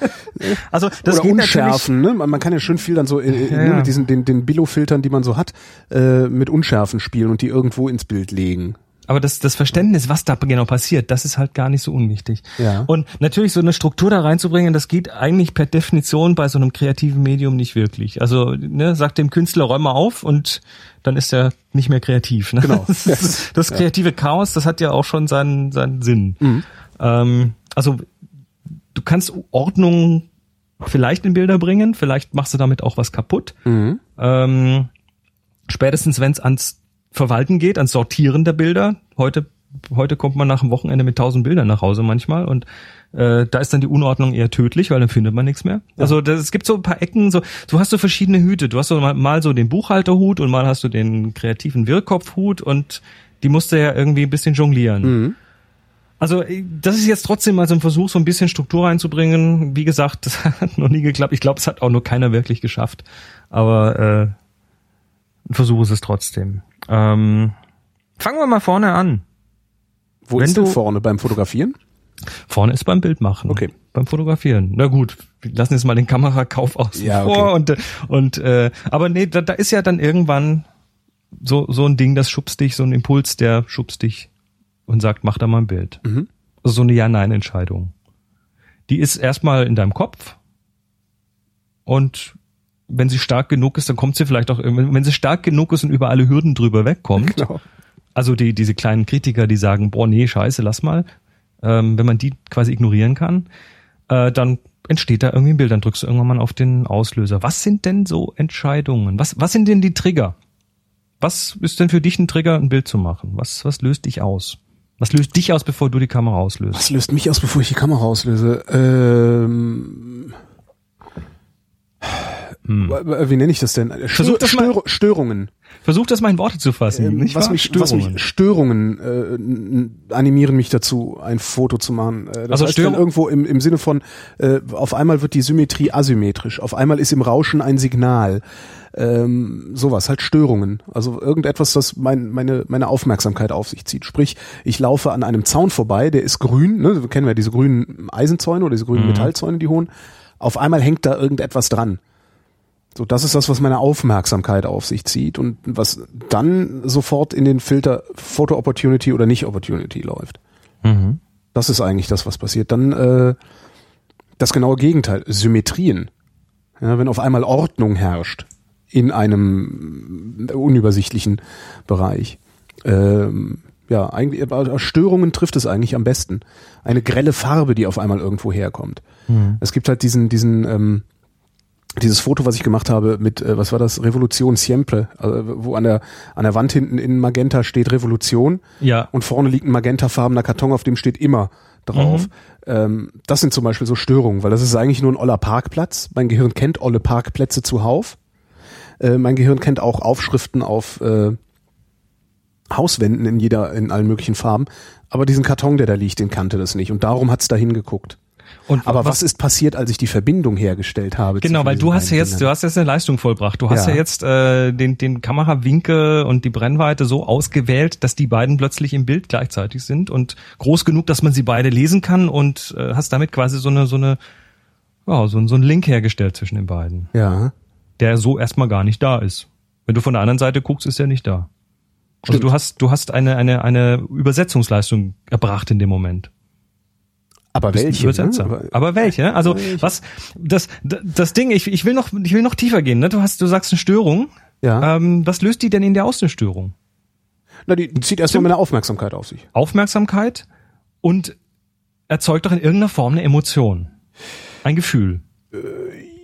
also das Oder Unschärfen. Ne? Man, man, kann ja schön viel dann so äh, ja, ne, mit diesen den, den Billo-Filtern, die man so hat, äh, mit Unschärfen spielen und die irgendwo ins Bild legen. Aber das, das Verständnis, was da genau passiert, das ist halt gar nicht so unwichtig. Ja. Und natürlich so eine Struktur da reinzubringen, das geht eigentlich per Definition bei so einem kreativen Medium nicht wirklich. Also ne, sagt dem Künstler räum mal auf und dann ist er nicht mehr kreativ. Ne? Genau. Das, das kreative ja. Chaos, das hat ja auch schon seinen, seinen Sinn. Mhm. Ähm, also du kannst Ordnung vielleicht in Bilder bringen, vielleicht machst du damit auch was kaputt. Mhm. Ähm, spätestens wenn es ans Verwalten geht, ans Sortieren der Bilder. Heute, heute kommt man nach dem Wochenende mit tausend Bildern nach Hause manchmal und äh, da ist dann die Unordnung eher tödlich, weil dann findet man nichts mehr. Ja. Also das, es gibt so ein paar Ecken, so du hast so verschiedene Hüte. Du hast so mal, mal so den Buchhalterhut und mal hast du den kreativen Wirrkopfhut und die musst du ja irgendwie ein bisschen jonglieren. Mhm. Also äh, das ist jetzt trotzdem mal so ein Versuch, so ein bisschen Struktur reinzubringen. Wie gesagt, das hat noch nie geklappt. Ich glaube, es hat auch nur keiner wirklich geschafft. Aber äh, ein Versuch ist es trotzdem. Ähm, fangen wir mal vorne an. Wo Wenn ist du vorne beim Fotografieren? Vorne ist beim Bild machen. Okay. Beim Fotografieren. Na gut, wir lassen jetzt mal den Kamerakauf außen ja, vor okay. und und äh, aber nee, da, da ist ja dann irgendwann so so ein Ding, das schubst dich, so ein Impuls, der schubst dich und sagt, mach da mal ein Bild. Mhm. Also so eine Ja-Nein-Entscheidung. Die ist erstmal in deinem Kopf und wenn sie stark genug ist, dann kommt sie vielleicht auch, wenn sie stark genug ist und über alle Hürden drüber wegkommt. Genau. Also die, diese kleinen Kritiker, die sagen, boah, nee, scheiße, lass mal. Ähm, wenn man die quasi ignorieren kann, äh, dann entsteht da irgendwie ein Bild, dann drückst du irgendwann mal auf den Auslöser. Was sind denn so Entscheidungen? Was, was sind denn die Trigger? Was ist denn für dich ein Trigger, ein Bild zu machen? Was, was löst dich aus? Was löst dich aus, bevor du die Kamera auslöst? Was löst mich aus, bevor ich die Kamera auslöse? Ähm hm. Wie nenne ich das denn? Versuch das Stör mal, Störungen. Versuch das mal in Worte zu fassen. Ähm, nicht was, wahr? Mich, Störungen. was mich Störungen äh, animieren mich dazu, ein Foto zu machen. Äh, das also heißt Störung irgendwo im, im Sinne von, äh, auf einmal wird die Symmetrie asymmetrisch, auf einmal ist im Rauschen ein Signal. Ähm, sowas, halt Störungen. Also irgendetwas, das mein, meine, meine Aufmerksamkeit auf sich zieht. Sprich, ich laufe an einem Zaun vorbei, der ist grün, ne? wir kennen ja diese grünen Eisenzäune oder diese grünen mhm. Metallzäune, die hohen. Auf einmal hängt da irgendetwas dran. So, das ist das, was meine Aufmerksamkeit auf sich zieht und was dann sofort in den Filter Photo Opportunity oder nicht Opportunity läuft. Mhm. Das ist eigentlich das, was passiert. Dann äh, das genaue Gegenteil, Symmetrien. Ja, wenn auf einmal Ordnung herrscht in einem unübersichtlichen Bereich. Ähm, ja, eigentlich, Störungen trifft es eigentlich am besten. Eine grelle Farbe, die auf einmal irgendwo herkommt. Mhm. Es gibt halt diesen, diesen, ähm, dieses Foto, was ich gemacht habe mit, äh, was war das, Revolution Siempre, also, wo an der, an der Wand hinten in Magenta steht Revolution. Ja. Und vorne liegt ein magentafarbener Karton, auf dem steht immer drauf. Mhm. Ähm, das sind zum Beispiel so Störungen, weil das ist eigentlich nur ein oller Parkplatz. Mein Gehirn kennt olle Parkplätze zuhauf. Äh, mein Gehirn kennt auch Aufschriften auf äh, Hauswänden in jeder, in allen möglichen Farben. Aber diesen Karton, der da liegt, den kannte das nicht. Und darum hat's da hingeguckt. Und Aber was, was, ist passiert, als ich die Verbindung hergestellt habe? Genau, weil du hast ja jetzt, du hast jetzt eine Leistung vollbracht. Du hast ja, ja jetzt äh, den, den Kamerawinkel und die Brennweite so ausgewählt, dass die beiden plötzlich im Bild gleichzeitig sind und groß genug, dass man sie beide lesen kann und äh, hast damit quasi so eine, so eine, ja, so, so einen Link hergestellt zwischen den beiden. Ja. Der so erstmal gar nicht da ist. Wenn du von der anderen Seite guckst, ist er nicht da. Also du hast, du hast eine, eine, eine Übersetzungsleistung erbracht in dem Moment. Aber welche? Übersetzer. Ne? Aber welche? Also was? Das, das Ding. Ich, ich will noch, ich will noch tiefer gehen. Ne? Du hast, du sagst eine Störung. Ja. Ähm, was löst die denn in der Außenstörung? Na, die zieht erstmal meine Aufmerksamkeit auf sich. Aufmerksamkeit und erzeugt doch in irgendeiner Form eine Emotion, ein Gefühl. Äh,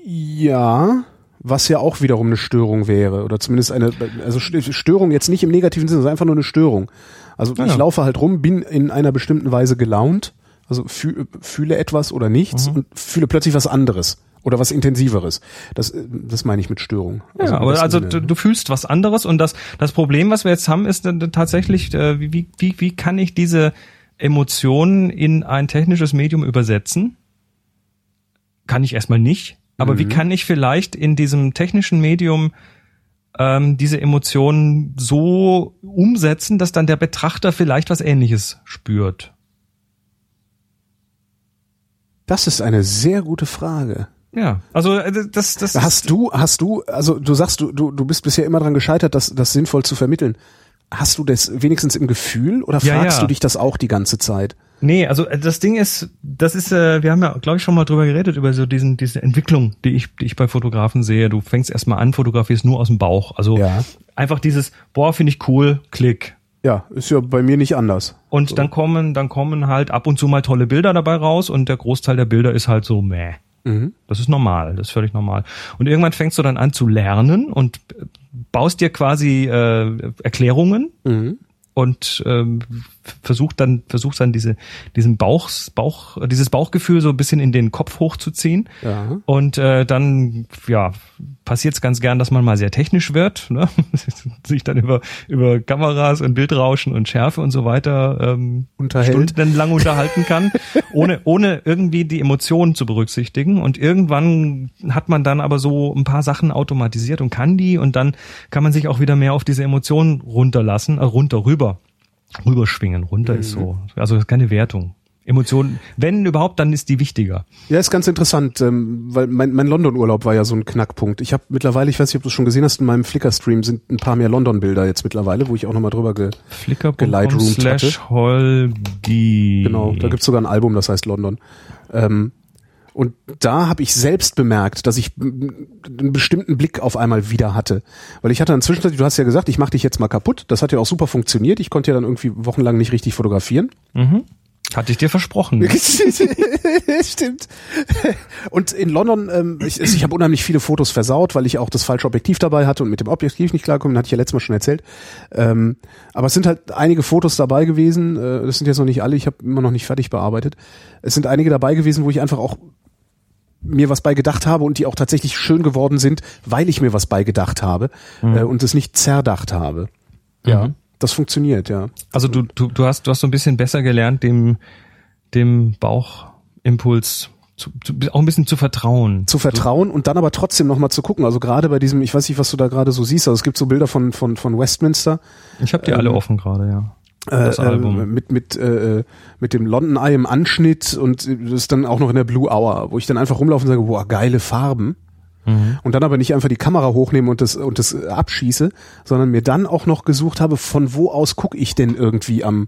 ja was ja auch wiederum eine Störung wäre oder zumindest eine also Störung jetzt nicht im negativen Sinne, sondern einfach nur eine Störung. Also ja. ich laufe halt rum, bin in einer bestimmten Weise gelaunt, also fühle etwas oder nichts mhm. und fühle plötzlich was anderes oder was intensiveres. Das das meine ich mit Störung. Also ja, aber also du, du, fühlst was anderes und das das Problem, was wir jetzt haben, ist tatsächlich äh, wie wie wie kann ich diese Emotionen in ein technisches Medium übersetzen? Kann ich erstmal nicht aber mhm. wie kann ich vielleicht in diesem technischen Medium ähm, diese Emotionen so umsetzen, dass dann der Betrachter vielleicht was Ähnliches spürt? Das ist eine sehr gute Frage. Ja, also äh, das, das hast du, hast du, also du sagst, du, du, du bist bisher immer daran gescheitert, das, das sinnvoll zu vermitteln. Hast du das wenigstens im Gefühl oder fragst ja, ja. du dich das auch die ganze Zeit? Nee, also äh, das Ding ist, das ist, äh, wir haben ja, glaube ich, schon mal drüber geredet, über so diesen, diese Entwicklung, die ich, die ich bei Fotografen sehe. Du fängst erstmal an, fotografierst nur aus dem Bauch. Also ja. einfach dieses, boah, finde ich cool, klick. Ja, ist ja bei mir nicht anders. Und so. dann kommen, dann kommen halt ab und zu mal tolle Bilder dabei raus und der Großteil der Bilder ist halt so meh. Mhm. Das ist normal, das ist völlig normal. Und irgendwann fängst du dann an zu lernen und baust dir quasi äh, Erklärungen mhm und ähm, versucht dann versucht dann diese diesen Bauch Bauch dieses Bauchgefühl so ein bisschen in den Kopf hochzuziehen. Ja. und äh, dann ja passiert es ganz gern, dass man mal sehr technisch wird, ne? sich dann über über Kameras und Bildrauschen und Schärfe und so weiter ähm, stundenlang unterhalten kann, ohne ohne irgendwie die Emotionen zu berücksichtigen. Und irgendwann hat man dann aber so ein paar Sachen automatisiert und kann die. Und dann kann man sich auch wieder mehr auf diese Emotionen runterlassen, äh, runter rüber rüberschwingen. Runter mhm. ist so, also keine Wertung. Emotionen, wenn überhaupt, dann ist die wichtiger. Ja, ist ganz interessant, ähm, weil mein, mein London-Urlaub war ja so ein Knackpunkt. Ich habe mittlerweile, ich weiß nicht, ob du es schon gesehen hast, in meinem Flickr-Stream sind ein paar mehr London-Bilder jetzt mittlerweile, wo ich auch nochmal drüber ge gelightroomt hatte. Holgi. Genau, da gibt's sogar ein Album, das heißt London. Ähm, und da habe ich selbst bemerkt, dass ich einen bestimmten Blick auf einmal wieder hatte. Weil ich hatte dann zwischenzeitlich, du hast ja gesagt, ich mache dich jetzt mal kaputt. Das hat ja auch super funktioniert. Ich konnte ja dann irgendwie wochenlang nicht richtig fotografieren. Mhm. Hatte ich dir versprochen. Stimmt. Und in London, ähm, ich, ich habe unheimlich viele Fotos versaut, weil ich auch das falsche Objektiv dabei hatte und mit dem Objektiv nicht klarkomme, hatte ich ja letztes Mal schon erzählt. Ähm, aber es sind halt einige Fotos dabei gewesen, äh, das sind jetzt noch nicht alle, ich habe immer noch nicht fertig bearbeitet. Es sind einige dabei gewesen, wo ich einfach auch mir was bei gedacht habe und die auch tatsächlich schön geworden sind, weil ich mir was bei gedacht habe mhm. äh, und es nicht zerdacht habe. Ja, mhm. das funktioniert, ja. Also du, du, du hast du hast so ein bisschen besser gelernt, dem dem Bauchimpuls zu, zu, auch ein bisschen zu vertrauen. Zu vertrauen und dann aber trotzdem nochmal zu gucken. Also gerade bei diesem, ich weiß nicht, was du da gerade so siehst, also es gibt so Bilder von, von, von Westminster. Ich habe die ähm, alle offen gerade, ja das äh, Album. mit mit äh, mit dem London Eye im Anschnitt und das ist dann auch noch in der Blue Hour, wo ich dann einfach rumlaufe und sage, boah, geile Farben. Mhm. Und dann aber nicht einfach die Kamera hochnehme und das und das abschieße, sondern mir dann auch noch gesucht habe, von wo aus gucke ich denn irgendwie am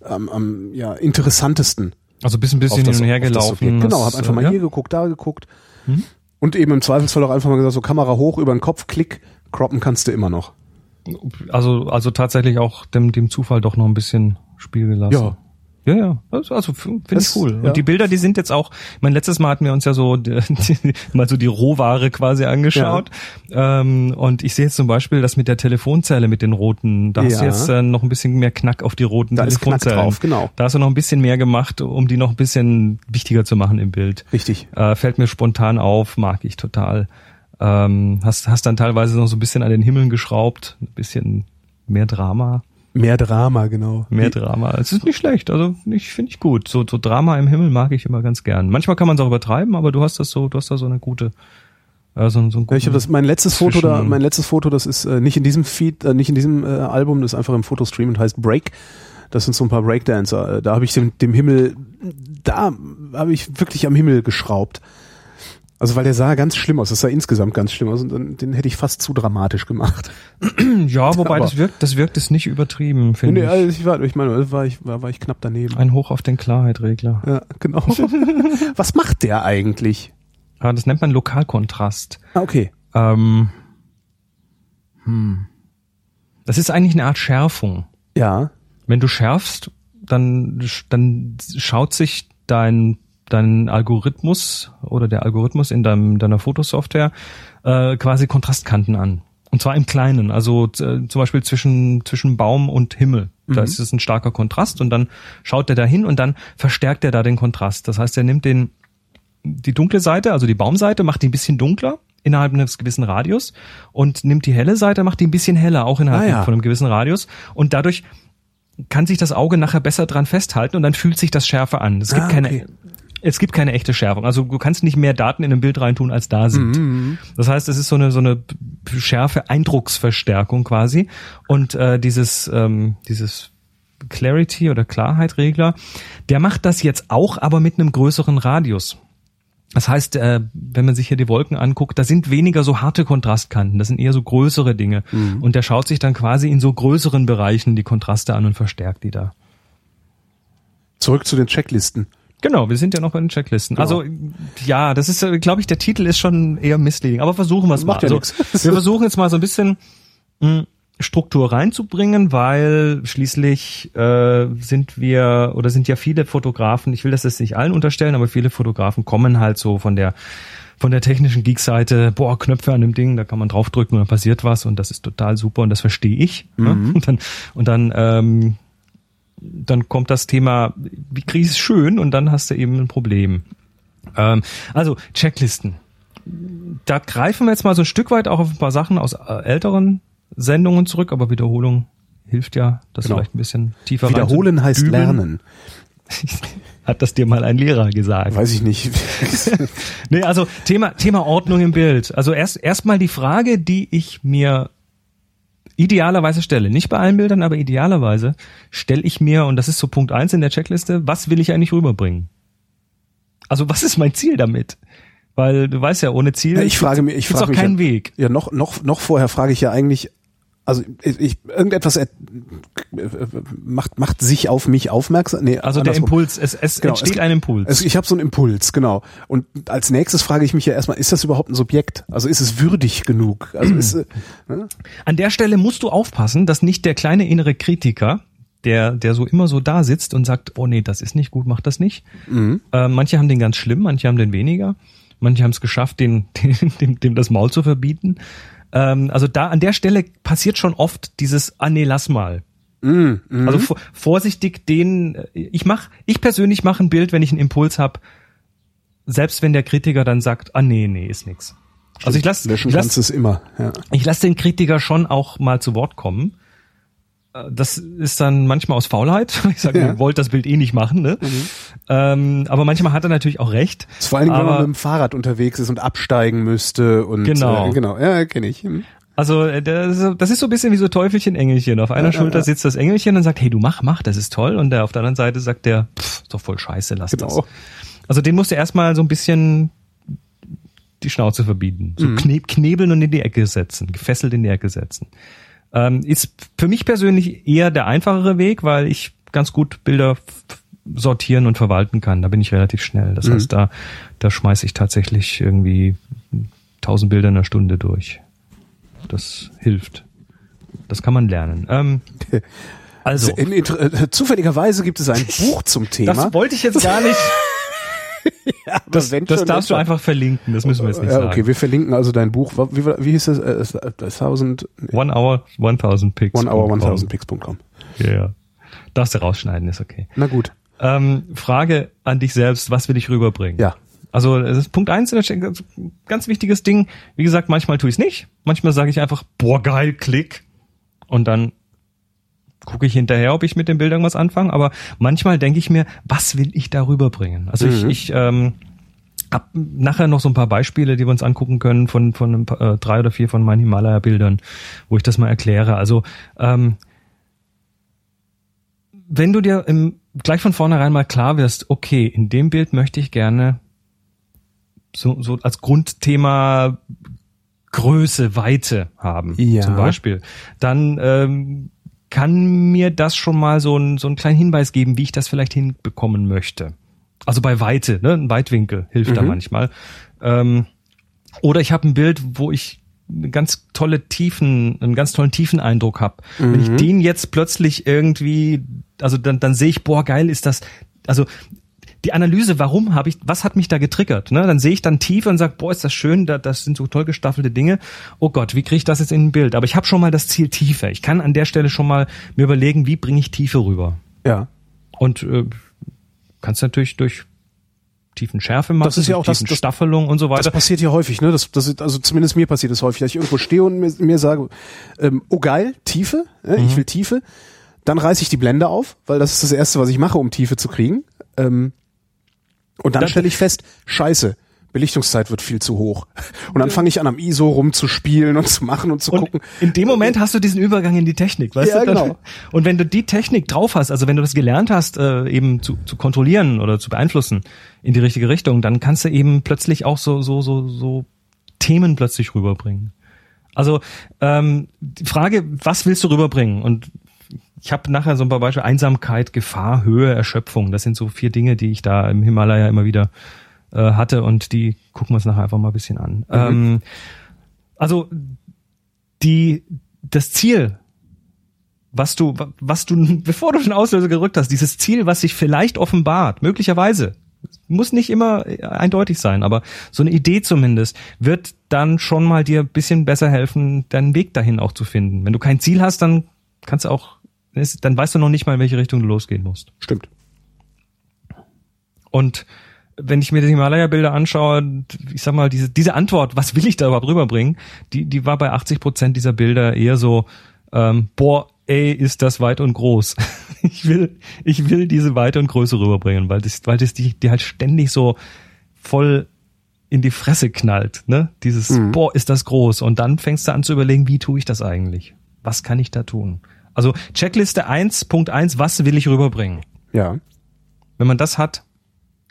am, am ja interessantesten. Also bist ein bisschen das, hin und her gelaufen. Genau, habe einfach mal ja? hier geguckt, da geguckt. Mhm. Und eben im Zweifelsfall auch einfach mal gesagt, so Kamera hoch über den Kopf, Klick, croppen kannst du immer noch. Also, also tatsächlich auch dem, dem Zufall doch noch ein bisschen Spiel gelassen. Ja. Ja, ja, also finde ich cool. Ja. Und die Bilder, die sind jetzt auch, mein letztes Mal hatten wir uns ja so die, die, mal so die Rohware quasi angeschaut. Ja. Ähm, und ich sehe jetzt zum Beispiel das mit der Telefonzelle mit den roten. Da ja. hast du jetzt äh, noch ein bisschen mehr Knack auf die roten da Telefonzellen. Ist drauf, genau. Da hast du noch ein bisschen mehr gemacht, um die noch ein bisschen wichtiger zu machen im Bild. Richtig. Äh, fällt mir spontan auf, mag ich total. Ähm, hast, hast dann teilweise noch so ein bisschen an den Himmeln geschraubt, ein bisschen mehr Drama. Mehr Drama, genau. Mehr Drama. Es ist nicht schlecht. Also ich finde ich gut. So, so Drama im Himmel mag ich immer ganz gern. Manchmal kann man es auch übertreiben, aber du hast das so, du hast da so eine gute. Äh, so, so ja, ich habe das mein letztes Foto da, mein letztes Foto, das ist äh, nicht in diesem Feed, äh, nicht in diesem äh, Album, das ist einfach im Fotostream und heißt Break. Das sind so ein paar Breakdancer. Äh, da habe ich dem, dem Himmel, da habe ich wirklich am Himmel geschraubt. Also weil der sah ganz schlimm aus, das sah insgesamt ganz schlimm aus und dann, den hätte ich fast zu dramatisch gemacht. Ja, wobei Aber das wirkt, das wirkt es nicht übertrieben, finde nee, ich. Also ich, war, ich meine, war ich, war, war ich knapp daneben. Ein Hoch auf den Klarheitregler. Ja, genau. Was macht der eigentlich? Ja, das nennt man Lokalkontrast. Ah, okay. Ähm, hm. Das ist eigentlich eine Art Schärfung. Ja. Wenn du schärfst, dann, dann schaut sich dein dein Algorithmus oder der Algorithmus in deinem, deiner Fotosoftware äh, quasi Kontrastkanten an. Und zwar im Kleinen, also äh, zum Beispiel zwischen, zwischen Baum und Himmel. Da mhm. ist es ein starker Kontrast und dann schaut er da hin und dann verstärkt er da den Kontrast. Das heißt, er nimmt den, die dunkle Seite, also die Baumseite, macht die ein bisschen dunkler innerhalb eines gewissen Radius und nimmt die helle Seite, macht die ein bisschen heller, auch innerhalb ah, ja. von einem gewissen Radius. Und dadurch kann sich das Auge nachher besser dran festhalten und dann fühlt sich das schärfer an. Es gibt ah, okay. keine es gibt keine echte Schärfung. Also du kannst nicht mehr Daten in ein Bild reintun, als da sind. Mhm, mhm. Das heißt, es ist so eine so eine Schärfe Eindrucksverstärkung quasi. Und äh, dieses ähm, dieses Clarity oder Klarheit-Regler, der macht das jetzt auch, aber mit einem größeren Radius. Das heißt, äh, wenn man sich hier die Wolken anguckt, da sind weniger so harte Kontrastkanten, das sind eher so größere Dinge. Mhm. Und der schaut sich dann quasi in so größeren Bereichen die Kontraste an und verstärkt die da. Zurück zu den Checklisten. Genau, wir sind ja noch bei den Checklisten. Genau. Also ja, das ist, glaube ich, der Titel ist schon eher misleading. Aber versuchen wir es mal. Ja also, wir versuchen jetzt mal so ein bisschen mh, hm, Struktur reinzubringen, weil schließlich äh, sind wir oder sind ja viele Fotografen. Ich will das jetzt nicht allen unterstellen, aber viele Fotografen kommen halt so von der von der technischen Geek-Seite, boah, Knöpfe an dem Ding, da kann man draufdrücken und dann passiert was und das ist total super und das verstehe ich. Ne? Mhm. Ne? Und dann, und dann ähm, dann kommt das Thema, wie kriege ich es schön und dann hast du eben ein Problem. Ähm, also Checklisten. Da greifen wir jetzt mal so ein Stück weit auch auf ein paar Sachen aus äh, älteren Sendungen zurück, aber Wiederholung hilft ja, das genau. vielleicht ein bisschen tiefer Wiederholen heißt lernen. Hat das dir mal ein Lehrer gesagt? Weiß ich nicht. nee, also Thema, Thema Ordnung im Bild. Also erst, erst mal die Frage, die ich mir idealerweise stelle, nicht bei allen Bildern, aber idealerweise stelle ich mir, und das ist so Punkt eins in der Checkliste, was will ich eigentlich rüberbringen? Also was ist mein Ziel damit? Weil du weißt ja, ohne Ziel ja, ich frage mich, ich frage auch mich keinen ja, Weg. Ja, noch noch noch vorher frage ich ja eigentlich, also ich, irgendetwas macht macht sich auf mich aufmerksam. Nee, also der Impuls, es, es genau, entsteht es, ein Impuls. Es, ich habe so einen Impuls, genau. Und als nächstes frage ich mich ja erstmal, ist das überhaupt ein Subjekt? Also ist es würdig genug? Also ist, äh, ne? An der Stelle musst du aufpassen, dass nicht der kleine innere Kritiker der, der so immer so da sitzt und sagt, oh nee, das ist nicht gut, mach das nicht. Mhm. Äh, manche haben den ganz schlimm, manche haben den weniger. Manche haben es geschafft, den, den, dem, dem das Maul zu verbieten. Ähm, also da an der Stelle passiert schon oft dieses, ah nee, lass mal. Mm, mm. Also vorsichtig den, ich mach, ich persönlich mache ein Bild, wenn ich einen Impuls habe, selbst wenn der Kritiker dann sagt, ah nee, nee, ist nix. Also ich lasse ich lass, immer. Ja. Ich lasse den Kritiker schon auch mal zu Wort kommen das ist dann manchmal aus Faulheit. Ich sage, ja. ihr wollt das Bild eh nicht machen. Ne? Mhm. Ähm, aber manchmal hat er natürlich auch recht. Das ist vor allem, wenn man mit dem Fahrrad unterwegs ist und absteigen müsste. und Genau. Äh, genau, ja, kenne ich. Mhm. Also äh, das, ist so ein bisschen wie so Teufelchen, Engelchen. Auf einer ja, Schulter ja. sitzt das Engelchen und sagt, hey, du mach, mach, das ist toll. Und der auf der anderen Seite sagt der, pff, ist doch voll scheiße, lass genau. das. Also den musst du erstmal so ein bisschen die Schnauze verbieten. So mhm. knebeln und in die Ecke setzen, gefesselt in die Ecke setzen. Ähm, ist für mich persönlich eher der einfachere Weg, weil ich ganz gut Bilder sortieren und verwalten kann. Da bin ich relativ schnell. Das mhm. heißt, da, da schmeiße ich tatsächlich irgendwie tausend Bilder in einer Stunde durch. Das hilft. Das kann man lernen. Ähm, also. In, in, äh, zufälligerweise gibt es ein Buch zum Thema. Das wollte ich jetzt gar nicht. ja, das, das darfst du einfach verlinken, das müssen wir jetzt nicht ja, sagen. Okay, wir verlinken also dein Buch. Wie, wie hieß es? Äh, 1000, One Hour 1000 Picks. One Hour 1000 Picks.com. Ja, ja. Darfst du rausschneiden, ist okay. Na gut. Ähm, Frage an dich selbst, was will ich rüberbringen? Ja. Also das ist Punkt eins, ganz wichtiges Ding. Wie gesagt, manchmal tue ich es nicht. Manchmal sage ich einfach, boah, geil, klick. Und dann gucke ich hinterher, ob ich mit den Bildern was anfange. Aber manchmal denke ich mir, was will ich darüber bringen? Also mhm. ich, ich ähm, hab nachher noch so ein paar Beispiele, die wir uns angucken können von von äh, drei oder vier von meinen Himalaya-Bildern, wo ich das mal erkläre. Also ähm, wenn du dir im, gleich von vornherein mal klar wirst, okay, in dem Bild möchte ich gerne so, so als Grundthema Größe, Weite haben, ja. zum Beispiel, dann ähm, kann mir das schon mal so, ein, so einen kleinen Hinweis geben, wie ich das vielleicht hinbekommen möchte. Also bei Weite, ne? ein Weitwinkel hilft mhm. da manchmal. Ähm, oder ich habe ein Bild, wo ich eine ganz tolle Tiefen, einen ganz tollen Tiefeneindruck habe. Mhm. Wenn ich mhm. den jetzt plötzlich irgendwie, also dann, dann sehe ich, boah, geil ist das. Also die Analyse, warum habe ich, was hat mich da getriggert? Ne? Dann sehe ich dann Tiefe und sage, boah, ist das schön, da, das sind so toll gestaffelte Dinge. Oh Gott, wie kriege ich das jetzt in ein Bild? Aber ich habe schon mal das Ziel Tiefe. Ich kann an der Stelle schon mal mir überlegen, wie bringe ich Tiefe rüber. Ja. Und äh, kannst natürlich durch tiefen Schärfe machen, das ist ja auch das, das, Staffelung und so weiter. Das passiert ja häufig, ne? Das, das ist, also zumindest mir passiert das häufig, dass ich irgendwo stehe und mir, mir sage, ähm, oh geil, Tiefe, äh, mhm. ich will Tiefe. Dann reiße ich die Blende auf, weil das ist das Erste, was ich mache, um Tiefe zu kriegen. Ähm, und dann stelle ich fest, scheiße, Belichtungszeit wird viel zu hoch. Und dann fange ich an, am ISO rumzuspielen und zu machen und zu und gucken. In dem Moment hast du diesen Übergang in die Technik, weißt ja, du? Genau. Und wenn du die Technik drauf hast, also wenn du das gelernt hast, äh, eben zu, zu kontrollieren oder zu beeinflussen in die richtige Richtung, dann kannst du eben plötzlich auch so, so, so, so Themen plötzlich rüberbringen. Also ähm, die Frage, was willst du rüberbringen? Und ich habe nachher so ein paar Beispiele, Einsamkeit, Gefahr, Höhe, Erschöpfung. Das sind so vier Dinge, die ich da im Himalaya immer wieder äh, hatte und die gucken wir uns nachher einfach mal ein bisschen an. Mhm. Ähm, also die das Ziel, was du, was du, bevor du den Auslöser gerückt hast, dieses Ziel, was sich vielleicht offenbart, möglicherweise, muss nicht immer eindeutig sein, aber so eine Idee zumindest wird dann schon mal dir ein bisschen besser helfen, deinen Weg dahin auch zu finden. Wenn du kein Ziel hast, dann kannst du auch dann weißt du noch nicht mal, in welche Richtung du losgehen musst. Stimmt. Und wenn ich mir die Himalaya-Bilder anschaue, ich sag mal, diese, diese Antwort, was will ich da überhaupt rüberbringen, die, die war bei 80 Prozent dieser Bilder eher so, ähm, boah, ey, ist das weit und groß. ich will, ich will diese Weite und Größe rüberbringen, weil das, weil das die, die halt ständig so voll in die Fresse knallt, ne? Dieses, mhm. boah, ist das groß. Und dann fängst du an zu überlegen, wie tue ich das eigentlich? Was kann ich da tun? Also Checkliste 1.1, was will ich rüberbringen? Ja. Wenn man das hat,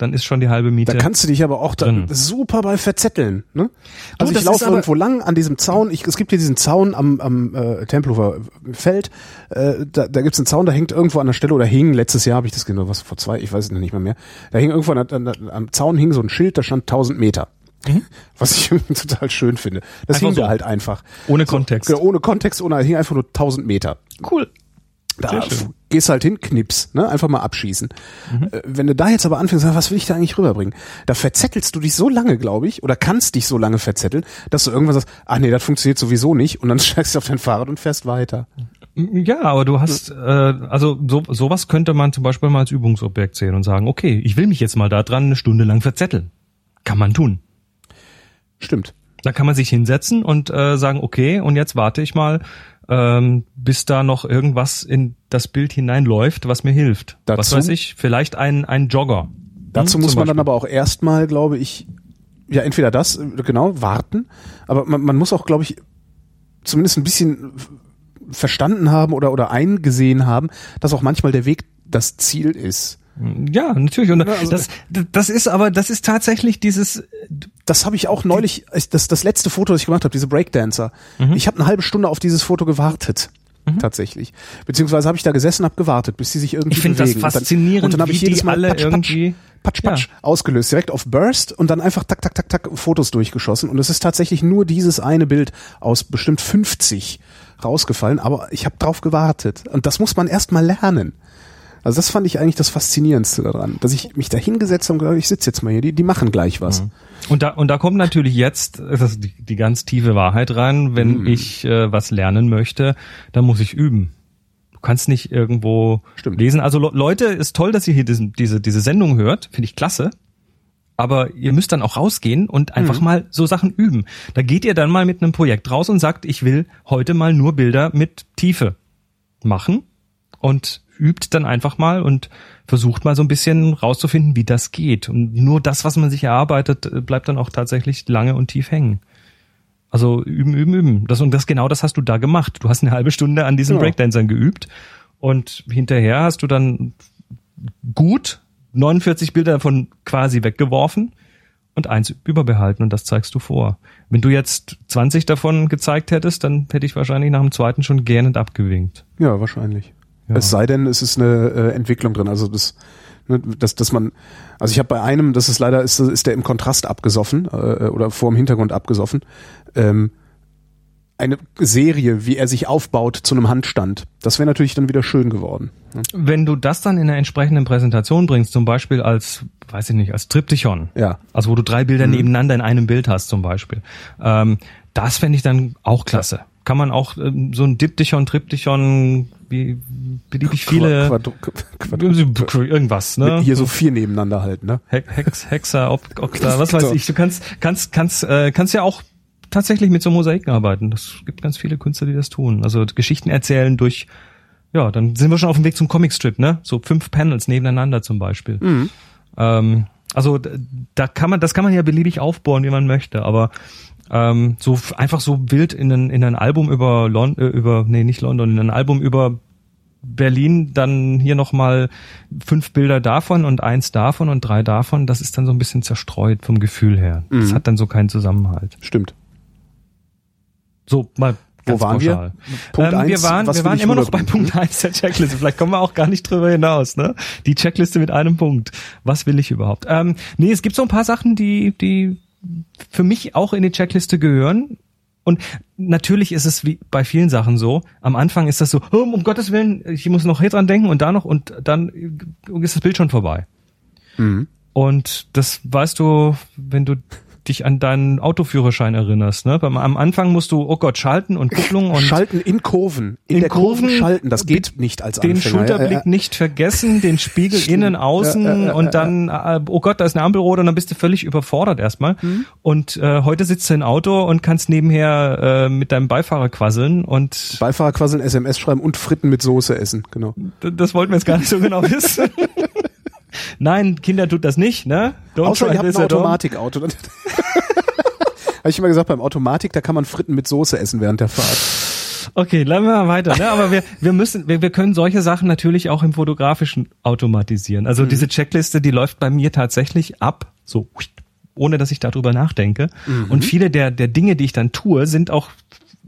dann ist schon die halbe Miete. Da kannst du dich aber auch da super bei verzetteln. Ne? Also du, ich laufe irgendwo lang an diesem Zaun. Ich, es gibt hier diesen Zaun am, am äh, Tempelhofer Feld. Äh, da da gibt es einen Zaun, da hängt irgendwo an der Stelle oder hing, letztes Jahr habe ich das genau, was vor zwei, ich weiß es nicht mehr mehr. Da hing irgendwo an, an, am Zaun hing so ein Schild, da stand 1000 Meter. Mhm. Was ich total schön finde. Das einfach hing so. da halt einfach. Ohne Kontext. Genau, ohne Kontext, ohne, hing einfach nur 1000 Meter. Cool. Da gehst halt hin, knips, ne? Einfach mal abschießen. Mhm. Äh, wenn du da jetzt aber anfängst, was will ich da eigentlich rüberbringen? Da verzettelst du dich so lange, glaube ich, oder kannst dich so lange verzetteln, dass du irgendwann sagst, ach nee, das funktioniert sowieso nicht und dann steigst du auf dein Fahrrad und fährst weiter. Ja, aber du hast, äh, also so, sowas könnte man zum Beispiel mal als Übungsobjekt sehen und sagen, okay, ich will mich jetzt mal da dran eine Stunde lang verzetteln. Kann man tun. Stimmt. Da kann man sich hinsetzen und äh, sagen, okay, und jetzt warte ich mal, ähm, bis da noch irgendwas in das Bild hineinläuft, was mir hilft. Dazu, was weiß ich, vielleicht ein, ein Jogger. Dazu hm, muss man Beispiel. dann aber auch erstmal, glaube ich, ja, entweder das, genau, warten, aber man, man muss auch, glaube ich, zumindest ein bisschen verstanden haben oder, oder eingesehen haben, dass auch manchmal der Weg das Ziel ist. Ja, natürlich. Und also das, das ist aber, das ist tatsächlich dieses. Das habe ich auch neulich, das, das letzte Foto, das ich gemacht habe, diese Breakdancer. Mhm. Ich habe eine halbe Stunde auf dieses Foto gewartet. Mhm. Tatsächlich. Beziehungsweise habe ich da gesessen, habe gewartet, bis sie sich irgendwie ich bewegen. Ich finde das faszinierend, und dann, und dann wie ich jedes Mal patsch, irgendwie patsch, patsch, ja. ausgelöst, direkt auf Burst und dann einfach tak, tak, tak, tak, Fotos durchgeschossen. Und es ist tatsächlich nur dieses eine Bild aus bestimmt 50 rausgefallen, aber ich habe drauf gewartet. Und das muss man erst mal lernen. Also das fand ich eigentlich das Faszinierendste daran, dass ich mich da hingesetzt habe und gesagt, ich sitze jetzt mal hier, die, die machen gleich was. Mhm. Und da, und da kommt natürlich jetzt das die, die ganz tiefe Wahrheit rein, wenn mhm. ich äh, was lernen möchte, dann muss ich üben. Du kannst nicht irgendwo Stimmt. lesen. Also Leute, ist toll, dass ihr hier diesen, diese, diese Sendung hört, finde ich klasse. Aber ihr müsst dann auch rausgehen und einfach mhm. mal so Sachen üben. Da geht ihr dann mal mit einem Projekt raus und sagt, ich will heute mal nur Bilder mit Tiefe machen und übt dann einfach mal und versucht mal so ein bisschen rauszufinden, wie das geht. Und nur das, was man sich erarbeitet, äh, bleibt dann auch tatsächlich lange und tief hängen. Also üben, üben, üben. Das und das genau das hast du da gemacht. Du hast eine halbe Stunde an diesen ja. Breakdancern geübt und hinterher hast du dann gut 49 Bilder davon quasi weggeworfen und eins überbehalten und das zeigst du vor. Wenn du jetzt 20 davon gezeigt hättest, dann hätte ich wahrscheinlich nach dem zweiten schon gähnend abgewinkt. Ja, wahrscheinlich. Ja. Es sei denn, es ist eine äh, Entwicklung drin. Also das, ne, dass, dass man, also ich habe bei einem, das ist leider, ist, ist der im Kontrast abgesoffen äh, oder vor dem Hintergrund abgesoffen. Ähm, eine Serie, wie er sich aufbaut zu einem Handstand. Das wäre natürlich dann wieder schön geworden. Ne? Wenn du das dann in einer entsprechenden Präsentation bringst, zum Beispiel als, weiß ich nicht, als Triptychon, ja. also wo du drei Bilder mhm. nebeneinander in einem Bild hast zum Beispiel, ähm, das fände ich dann auch klasse. Ja. Kann man auch ähm, so ein Diptychon, Triptychon, beliebig viele Quadru irgendwas, ne? Hier so vier nebeneinander halt, ne? Hex, Hexer, Okta, was weiß ich. Du kannst kannst kannst äh, kannst ja auch tatsächlich mit so Mosaiken arbeiten. Das gibt ganz viele Künstler, die das tun. Also Geschichten erzählen durch, ja, dann sind wir schon auf dem Weg zum Comicstrip, ne? So fünf Panels nebeneinander zum Beispiel. Mhm. Ähm, also da kann man, das kann man ja beliebig aufbauen, wie man möchte, aber ähm, so einfach so wild in ein, in ein Album über Lon äh, über nee nicht London in ein Album über Berlin dann hier nochmal fünf Bilder davon und eins davon und drei davon, das ist dann so ein bisschen zerstreut vom Gefühl her. Mhm. Das hat dann so keinen Zusammenhalt. Stimmt. So, mal wo waren pauschal. wir? Punkt ähm, eins, wir waren, wir waren immer noch bei Punkt eins der Checkliste. Vielleicht kommen wir auch gar nicht drüber hinaus. Ne? Die Checkliste mit einem Punkt. Was will ich überhaupt? Ähm, nee, es gibt so ein paar Sachen, die, die für mich auch in die Checkliste gehören. Und natürlich ist es wie bei vielen Sachen so. Am Anfang ist das so, oh, um Gottes Willen, ich muss noch hier dran denken und da noch und dann ist das Bild schon vorbei. Mhm. Und das weißt du, wenn du dich an deinen Autoführerschein erinnerst. Ne? Beim, am Anfang musst du, oh Gott, schalten und Kupplung und schalten in Kurven, in, in der Kurven schalten. Das geht nicht als den Anfänger. Den Schulterblick ja, ja. nicht vergessen, den Spiegel Stimmt. innen, außen ja, und dann, äh, oh Gott, da ist eine Ampel rot und dann bist du völlig überfordert erstmal. Mhm. Und äh, heute sitzt du im Auto und kannst nebenher äh, mit deinem Beifahrer quasseln und Beifahrer quasseln, SMS schreiben und Fritten mit Soße essen. Genau. Das wollten wir jetzt gar nicht so genau wissen. Nein, Kinder tut das nicht, ne? Don't Außer ihr habt ein Automatikauto. Habe ich immer gesagt, beim Automatik, da kann man Fritten mit Soße essen während der Fahrt. Okay, bleiben wir mal weiter. Ne? Aber wir, wir müssen, wir, wir können solche Sachen natürlich auch im Fotografischen automatisieren. Also mhm. diese Checkliste, die läuft bei mir tatsächlich ab, so ohne dass ich darüber nachdenke. Mhm. Und viele der, der Dinge, die ich dann tue, sind auch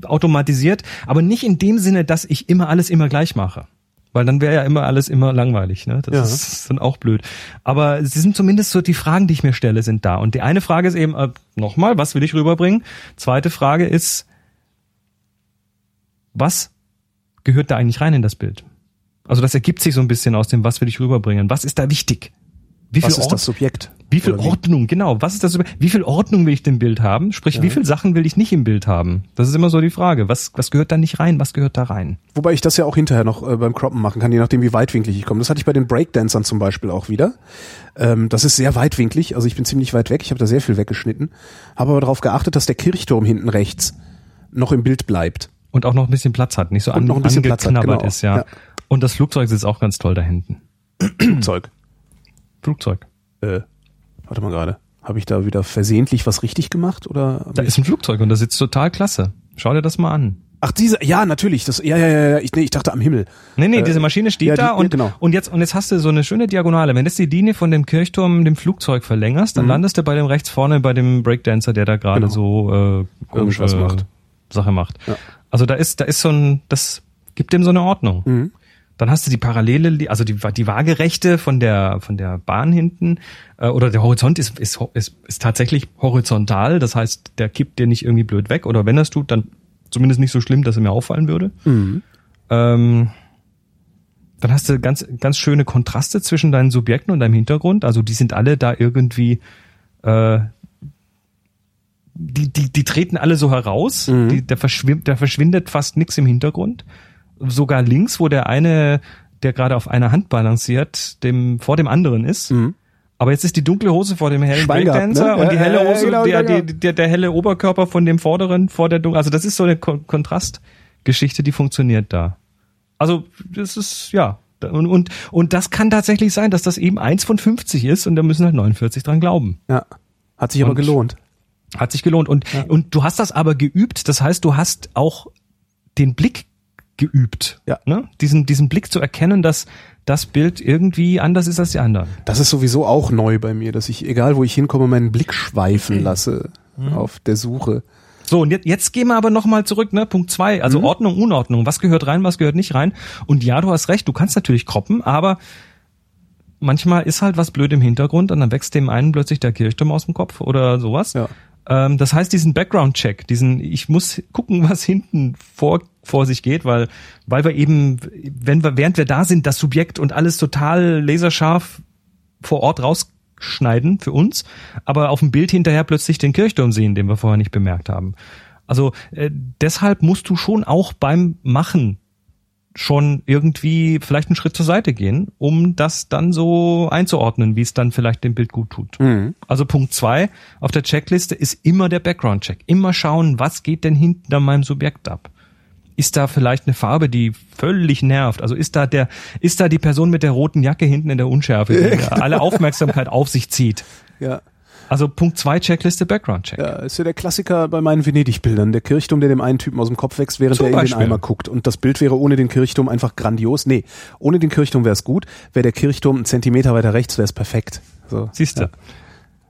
automatisiert, aber nicht in dem Sinne, dass ich immer alles immer gleich mache. Weil dann wäre ja immer alles immer langweilig, ne? Das ja. ist dann auch blöd. Aber sie sind zumindest so die Fragen, die ich mir stelle, sind da. Und die eine Frage ist eben, äh, nochmal, was will ich rüberbringen? Zweite Frage ist, was gehört da eigentlich rein in das Bild? Also das ergibt sich so ein bisschen aus dem, was will ich rüberbringen? Was ist da wichtig? Wie viel was ist Ord das Subjekt? Wie viel Ordnung, genau. Was ist das? Wie viel Ordnung will ich im Bild haben? Sprich, ja. wie viel Sachen will ich nicht im Bild haben? Das ist immer so die Frage. Was, was gehört da nicht rein? Was gehört da rein? Wobei ich das ja auch hinterher noch äh, beim Croppen machen kann, je nachdem, wie weitwinklig ich komme. Das hatte ich bei den Breakdancern zum Beispiel auch wieder. Ähm, das ist sehr weitwinklig. Also ich bin ziemlich weit weg. Ich habe da sehr viel weggeschnitten. Habe aber darauf geachtet, dass der Kirchturm hinten rechts noch im Bild bleibt. Und auch noch ein bisschen Platz hat. Nicht so an, noch ein bisschen Platz hat, genau. ist, ja. ja. Und das Flugzeug sitzt auch ganz toll da hinten. Flugzeug. Flugzeug. Äh, warte mal gerade. Habe ich da wieder versehentlich was richtig gemacht oder? Da ist ein Flugzeug und das sitzt total klasse. Schau dir das mal an. Ach, diese, ja, natürlich, das, ja, ja, ja, ich, nee, ich dachte am Himmel. Nee, nee, äh, diese Maschine steht ja, da die, und, genau. und jetzt, und jetzt hast du so eine schöne Diagonale. Wenn du die Linie von dem Kirchturm dem Flugzeug verlängerst, dann mhm. landest du bei dem rechts vorne bei dem Breakdancer, der da gerade genau. so, äh, komisch was macht. Sache macht. Ja. Also da ist, da ist so ein, das gibt dem so eine Ordnung. Mhm. Dann hast du die parallele, also die, die Waagerechte von der, von der Bahn hinten, äh, oder der Horizont ist, ist, ist, ist tatsächlich horizontal. Das heißt, der kippt dir nicht irgendwie blöd weg. Oder wenn das tut, dann zumindest nicht so schlimm, dass er mir auffallen würde. Mhm. Ähm, dann hast du ganz, ganz schöne Kontraste zwischen deinen Subjekten und deinem Hintergrund. Also die sind alle da irgendwie, äh, die, die, die treten alle so heraus. Mhm. Die, der, verschwimmt, der verschwindet fast nix im Hintergrund. Sogar links, wo der eine, der gerade auf einer Hand balanciert, dem vor dem anderen ist. Mhm. Aber jetzt ist die dunkle Hose vor dem hellen Breakdancer ne? und die helle Hose, ja, genau, der, genau. Der, der helle Oberkörper von dem vorderen vor der dunklen. Also das ist so eine Kon Kontrastgeschichte, die funktioniert da. Also das ist ja und, und und das kann tatsächlich sein, dass das eben eins von 50 ist und da müssen halt 49 dran glauben. Ja, hat sich und aber gelohnt. Hat sich gelohnt. Und, ja. und du hast das aber geübt. Das heißt, du hast auch den Blick geübt. Ja. Ne? Diesen, diesen Blick zu erkennen, dass das Bild irgendwie anders ist als die anderen. Das ist sowieso auch neu bei mir, dass ich, egal wo ich hinkomme, meinen Blick schweifen lasse mhm. auf der Suche. So, und jetzt, jetzt gehen wir aber nochmal zurück, ne? Punkt zwei, also mhm. Ordnung, Unordnung. Was gehört rein, was gehört nicht rein? Und ja, du hast recht, du kannst natürlich kroppen, aber manchmal ist halt was blöd im Hintergrund und dann wächst dem einen plötzlich der Kirchturm aus dem Kopf oder sowas. Ja. Ähm, das heißt, diesen Background-Check, diesen, ich muss gucken, was hinten vor, vor sich geht, weil, weil wir eben, wenn wir, während wir da sind, das Subjekt und alles total laserscharf vor Ort rausschneiden für uns, aber auf dem Bild hinterher plötzlich den Kirchturm sehen, den wir vorher nicht bemerkt haben. Also äh, deshalb musst du schon auch beim Machen schon irgendwie vielleicht einen Schritt zur Seite gehen, um das dann so einzuordnen, wie es dann vielleicht dem Bild gut tut. Mhm. Also Punkt zwei auf der Checkliste ist immer der Background-Check. Immer schauen, was geht denn hinten an meinem Subjekt ab? Ist da vielleicht eine Farbe, die völlig nervt? Also ist da der, ist da die Person mit der roten Jacke hinten in der Unschärfe, die alle Aufmerksamkeit auf sich zieht? Ja. Also Punkt zwei Checkliste Background Check. Ja, ist ja der Klassiker bei meinen Venedig-Bildern. Der Kirchturm, der dem einen Typen aus dem Kopf wächst, während Zum er in den Eimer guckt. Und das Bild wäre ohne den Kirchturm einfach grandios. Nee, ohne den Kirchturm wäre es gut. Wäre der Kirchturm einen Zentimeter weiter rechts, wäre es perfekt. So. Siehst du. Ja.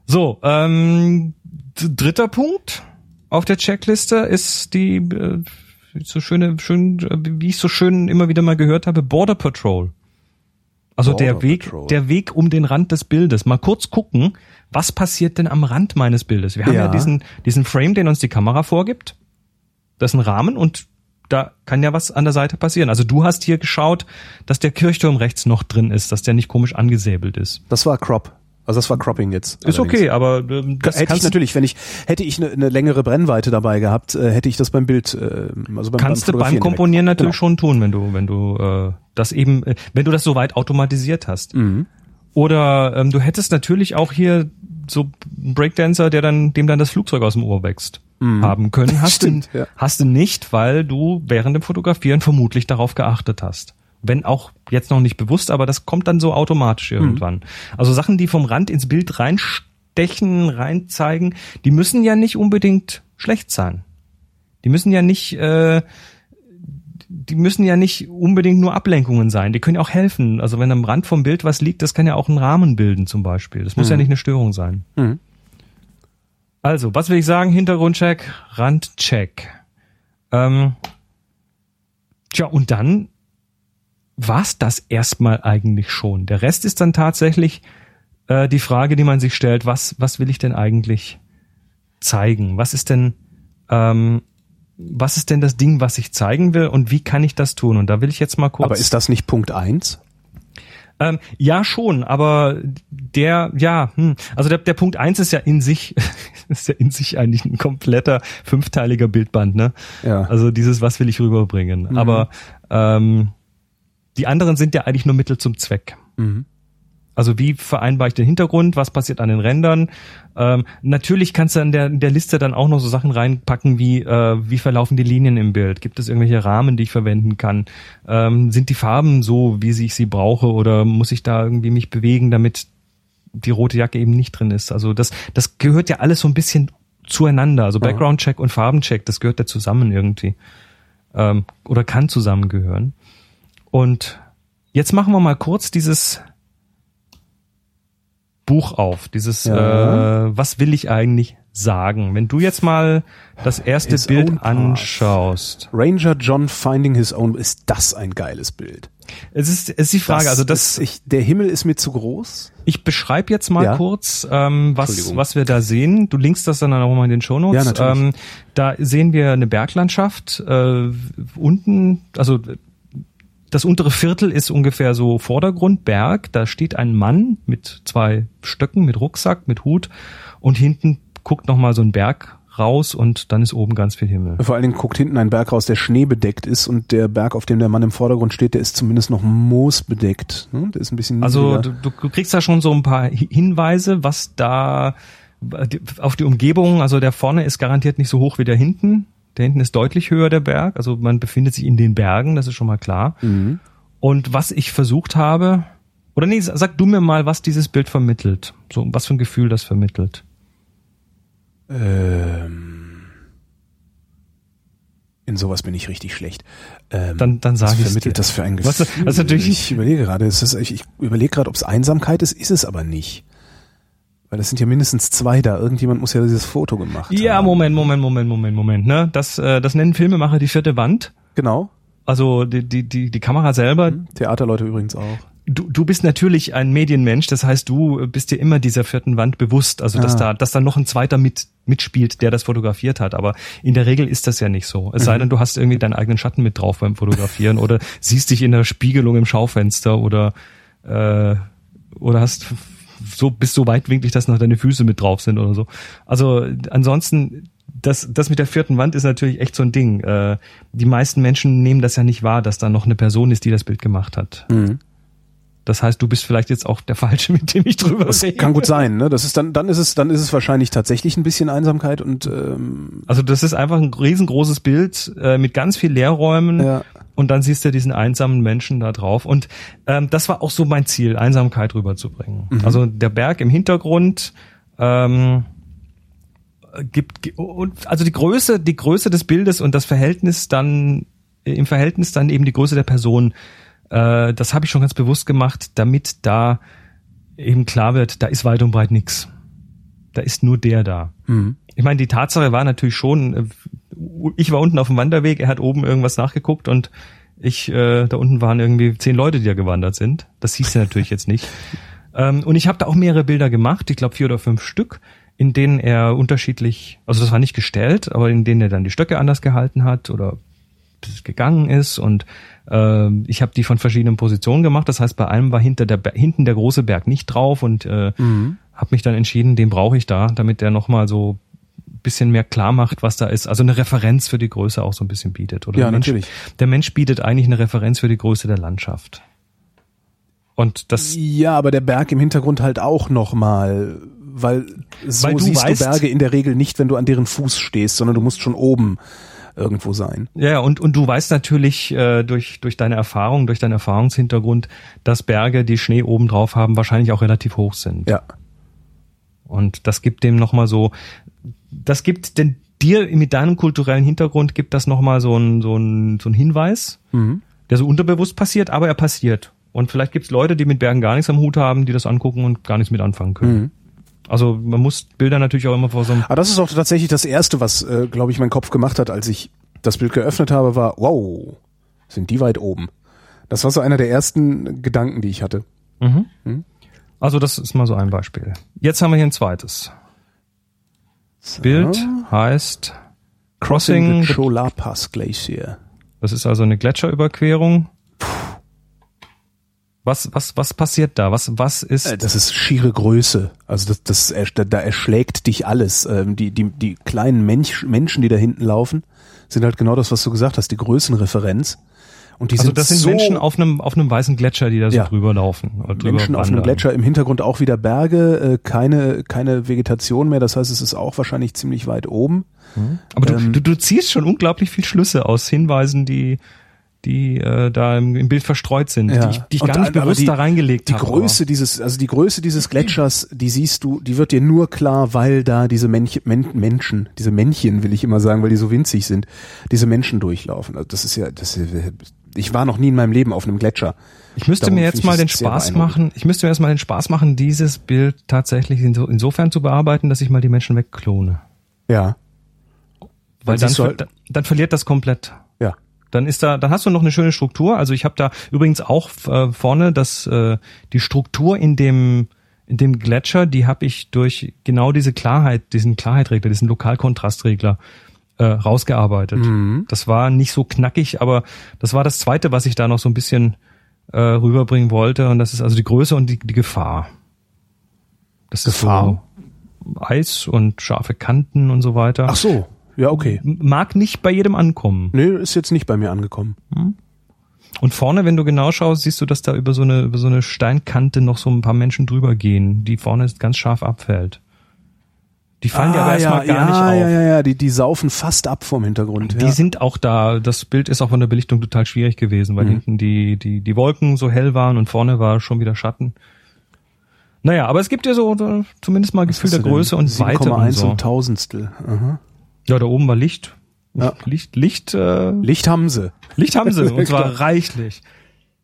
So, ähm, dritter Punkt auf der Checkliste ist die äh, so schöne, schön, wie ich so schön immer wieder mal gehört habe, Border Patrol. Also der Weg, Patrol. der Weg um den Rand des Bildes. Mal kurz gucken, was passiert denn am Rand meines Bildes? Wir haben ja, ja diesen, diesen Frame, den uns die Kamera vorgibt. Das ist ein Rahmen und da kann ja was an der Seite passieren. Also du hast hier geschaut, dass der Kirchturm rechts noch drin ist, dass der nicht komisch angesäbelt ist. Das war Crop. Also das war Cropping jetzt. Ist okay, aber ähm, das hätte ich natürlich, wenn ich hätte ich eine, eine längere Brennweite dabei gehabt, äh, hätte ich das beim Bild, äh, also beim kannst beim du beim Komponieren direkt. natürlich genau. schon tun, wenn du wenn du äh, das eben, äh, wenn du das soweit automatisiert hast. Mhm. Oder ähm, du hättest natürlich auch hier so einen Breakdancer, der dann, dem dann das Flugzeug aus dem Ohr wächst, mhm. haben können. Hast Stimmt, du, ja. hast du nicht, weil du während dem Fotografieren vermutlich darauf geachtet hast. Wenn auch jetzt noch nicht bewusst, aber das kommt dann so automatisch mhm. irgendwann. Mhm. Also Sachen, die vom Rand ins Bild reinstechen, reinzeigen, die müssen ja nicht unbedingt schlecht sein. Die müssen ja nicht äh, die müssen ja nicht unbedingt nur Ablenkungen sein, die können ja auch helfen. Also wenn am Rand vom Bild was liegt, das kann ja auch einen Rahmen bilden zum Beispiel. Das muss mhm. ja nicht eine Störung sein. Mhm. Also, was will ich sagen? Hintergrundcheck, Randcheck. Ähm, tja, und dann war's das erstmal eigentlich schon. Der Rest ist dann tatsächlich äh, die Frage, die man sich stellt, was, was will ich denn eigentlich zeigen? Was ist denn ähm, was ist denn das Ding, was ich zeigen will und wie kann ich das tun? Und da will ich jetzt mal kurz. Aber ist das nicht Punkt eins? Ähm, ja, schon, aber der, ja, hm, also der, der Punkt eins ist ja in sich, ist ja in sich eigentlich ein kompletter fünfteiliger Bildband, ne? Ja. Also dieses, was will ich rüberbringen. Mhm. Aber ähm, die anderen sind ja eigentlich nur Mittel zum Zweck. Mhm. Also wie vereinbare ich den Hintergrund? Was passiert an den Rändern? Ähm, natürlich kannst du in der, in der Liste dann auch noch so Sachen reinpacken wie äh, wie verlaufen die Linien im Bild? Gibt es irgendwelche Rahmen, die ich verwenden kann? Ähm, sind die Farben so, wie ich sie brauche, oder muss ich da irgendwie mich bewegen, damit die rote Jacke eben nicht drin ist? Also das das gehört ja alles so ein bisschen zueinander. Also Background Check und Farbencheck, das gehört ja zusammen irgendwie ähm, oder kann zusammengehören. Und jetzt machen wir mal kurz dieses Buch auf, dieses ja. äh, Was will ich eigentlich sagen? Wenn du jetzt mal das erste his Bild anschaust. Ranger John Finding His Own, ist das ein geiles Bild? Es ist, es ist die Frage, das also das. Ich, der Himmel ist mir zu groß. Ich beschreibe jetzt mal ja. kurz, ähm, was, was wir da sehen. Du linkst das dann auch mal in den Shownotes. Ja, natürlich. Ähm, da sehen wir eine Berglandschaft. Äh, unten, also das untere Viertel ist ungefähr so Vordergrund, Berg. Da steht ein Mann mit zwei Stöcken, mit Rucksack, mit Hut und hinten guckt nochmal so ein Berg raus und dann ist oben ganz viel Himmel. Vor allen Dingen guckt hinten ein Berg raus, der schneebedeckt ist und der Berg, auf dem der Mann im Vordergrund steht, der ist zumindest noch moosbedeckt. Hm? Der ist ein bisschen Also du, du kriegst da schon so ein paar Hinweise, was da auf die Umgebung, also der vorne ist garantiert nicht so hoch wie der hinten. Der hinten ist deutlich höher der Berg, also man befindet sich in den Bergen, das ist schon mal klar. Mhm. Und was ich versucht habe, oder nee, sag du mir mal, was dieses Bild vermittelt. So, was für ein Gefühl das vermittelt. Ähm, in sowas bin ich richtig schlecht. Ähm, dann dann sage ich vermittelt das für ein Gefühl. Was, was natürlich ich überlege gerade, ist, ich, ich überlege gerade, ob es Einsamkeit ist, ist es aber nicht. Weil es sind ja mindestens zwei da. Irgendjemand muss ja dieses Foto gemacht ja, haben. Ja, Moment, Moment, Moment, Moment, Moment. Ne? Das, äh, das nennen Filmemacher die vierte Wand. Genau. Also die, die, die, die Kamera selber. Mhm. Theaterleute übrigens auch du, du bist natürlich ein Medienmensch, das heißt, du bist dir immer dieser vierten Wand bewusst, also dass ah. da, dass da noch ein zweiter mit mitspielt, der das fotografiert hat. Aber in der Regel ist das ja nicht so. Es sei mhm. denn, du hast irgendwie deinen eigenen Schatten mit drauf beim Fotografieren oder siehst dich in der Spiegelung im Schaufenster oder äh, oder hast so bist so weitwinklig, dass noch deine Füße mit drauf sind oder so. Also ansonsten das, das mit der vierten Wand ist natürlich echt so ein Ding. Äh, die meisten Menschen nehmen das ja nicht wahr, dass da noch eine Person ist, die das Bild gemacht hat. Mhm. Das heißt, du bist vielleicht jetzt auch der Falsche, mit dem ich drüber das rede. Kann gut sein, ne? Das ist dann, dann ist es, dann ist es wahrscheinlich tatsächlich ein bisschen Einsamkeit und ähm also das ist einfach ein riesengroßes Bild äh, mit ganz viel Leerräumen ja. und dann siehst du diesen einsamen Menschen da drauf und ähm, das war auch so mein Ziel, Einsamkeit rüberzubringen. Mhm. Also der Berg im Hintergrund ähm, gibt und also die Größe, die Größe des Bildes und das Verhältnis dann im Verhältnis dann eben die Größe der Person äh, das habe ich schon ganz bewusst gemacht, damit da eben klar wird, da ist weit und breit nix. Da ist nur der da. Mhm. Ich meine, die Tatsache war natürlich schon, äh, ich war unten auf dem Wanderweg, er hat oben irgendwas nachgeguckt und ich, äh, da unten waren irgendwie zehn Leute, die da gewandert sind. Das hieß ja natürlich jetzt nicht. Ähm, und ich habe da auch mehrere Bilder gemacht, ich glaube vier oder fünf Stück, in denen er unterschiedlich, also das war nicht gestellt, aber in denen er dann die Stöcke anders gehalten hat oder gegangen ist und äh, ich habe die von verschiedenen Positionen gemacht. Das heißt, bei einem war hinter der hinten der große Berg nicht drauf und äh, mhm. habe mich dann entschieden, den brauche ich da, damit der nochmal so bisschen mehr klar macht, was da ist. Also eine Referenz für die Größe auch so ein bisschen bietet. Oder ja, der Mensch, natürlich. Der Mensch bietet eigentlich eine Referenz für die Größe der Landschaft. Und das. Ja, aber der Berg im Hintergrund halt auch nochmal, weil so weil siehst weißt, du Berge in der Regel nicht, wenn du an deren Fuß stehst, sondern du musst schon oben irgendwo sein. Ja, und, und du weißt natürlich äh, durch, durch deine Erfahrung, durch deinen Erfahrungshintergrund, dass Berge, die Schnee oben drauf haben, wahrscheinlich auch relativ hoch sind. Ja. Und das gibt dem nochmal so, das gibt denn dir mit deinem kulturellen Hintergrund gibt das nochmal so ein, so ein, so ein Hinweis, mhm. der so unterbewusst passiert, aber er passiert. Und vielleicht gibt es Leute, die mit Bergen gar nichts am Hut haben, die das angucken und gar nichts mit anfangen können. Mhm. Also man muss Bilder natürlich auch immer vor so einem. Aber das ist auch tatsächlich das Erste, was, äh, glaube ich, mein Kopf gemacht hat, als ich das Bild geöffnet habe, war, wow, sind die weit oben. Das war so einer der ersten Gedanken, die ich hatte. Mhm. Hm? Also das ist mal so ein Beispiel. Jetzt haben wir hier ein zweites. So. Bild heißt Crossing, Crossing the Chola Pass Glacier. Das ist also eine Gletscherüberquerung. Was, was, was passiert da? Was, was ist? Äh, das ist schiere Größe. Also das, das, da erschlägt dich alles. Ähm, die, die, die kleinen Mensch, Menschen, die da hinten laufen, sind halt genau das, was du gesagt hast, die Größenreferenz. Und die also sind das sind so Menschen auf einem auf einem weißen Gletscher, die da so ja. drüber laufen. Drüber Menschen wandern. auf einem Gletscher, im Hintergrund auch wieder Berge, äh, keine keine Vegetation mehr. Das heißt, es ist auch wahrscheinlich ziemlich weit oben. Mhm. Aber ähm, du, du du ziehst schon unglaublich viel Schlüsse aus Hinweisen, die die äh, da im, im Bild verstreut sind, ja. die ich, die ich gar nicht bewusst die, da reingelegt habe. Die Größe aber. dieses, also die Größe dieses Gletschers, die siehst du, die wird dir nur klar, weil da diese Männchen, Men Menschen, diese Männchen will ich immer sagen, weil die so winzig sind, diese Menschen durchlaufen. Also das ist ja, das ist, ich war noch nie in meinem Leben auf einem Gletscher. Ich müsste Darum mir jetzt mal den Spaß machen, ich müsste mir jetzt mal den Spaß machen, dieses Bild tatsächlich inso, insofern zu bearbeiten, dass ich mal die Menschen wegklone. Ja. Weil dann, dann, dann verliert das komplett. Dann ist da, dann hast du noch eine schöne Struktur. Also ich habe da übrigens auch äh, vorne das äh, die Struktur in dem in dem Gletscher, die habe ich durch genau diese Klarheit, diesen Klarheitregler, diesen Lokalkontrastregler äh, rausgearbeitet. Mhm. Das war nicht so knackig, aber das war das Zweite, was ich da noch so ein bisschen äh, rüberbringen wollte. Und das ist also die Größe und die, die Gefahr. Das Gefahr? ist so Eis und scharfe Kanten und so weiter. Ach so. Ja, okay. Mag nicht bei jedem ankommen. Nee, ist jetzt nicht bei mir angekommen. Hm? Und vorne, wenn du genau schaust, siehst du, dass da über so eine, über so eine Steinkante noch so ein paar Menschen drüber gehen, die vorne ganz scharf abfällt. Die fallen ah, dir aber erstmal ja, gar ja, nicht auf. Ja, ja, ja, die, die saufen fast ab vom Hintergrund. Die ja. sind auch da. Das Bild ist auch von der Belichtung total schwierig gewesen, weil mhm. hinten die, die, die Wolken so hell waren und vorne war schon wieder Schatten. Naja, aber es gibt ja so zumindest mal Gefühl der Größe und Weite und so. und Tausendstel. Aha. Ja, da oben war Licht. Ja. Licht, Licht, äh, Licht haben sie. Licht haben sie, und zwar reichlich.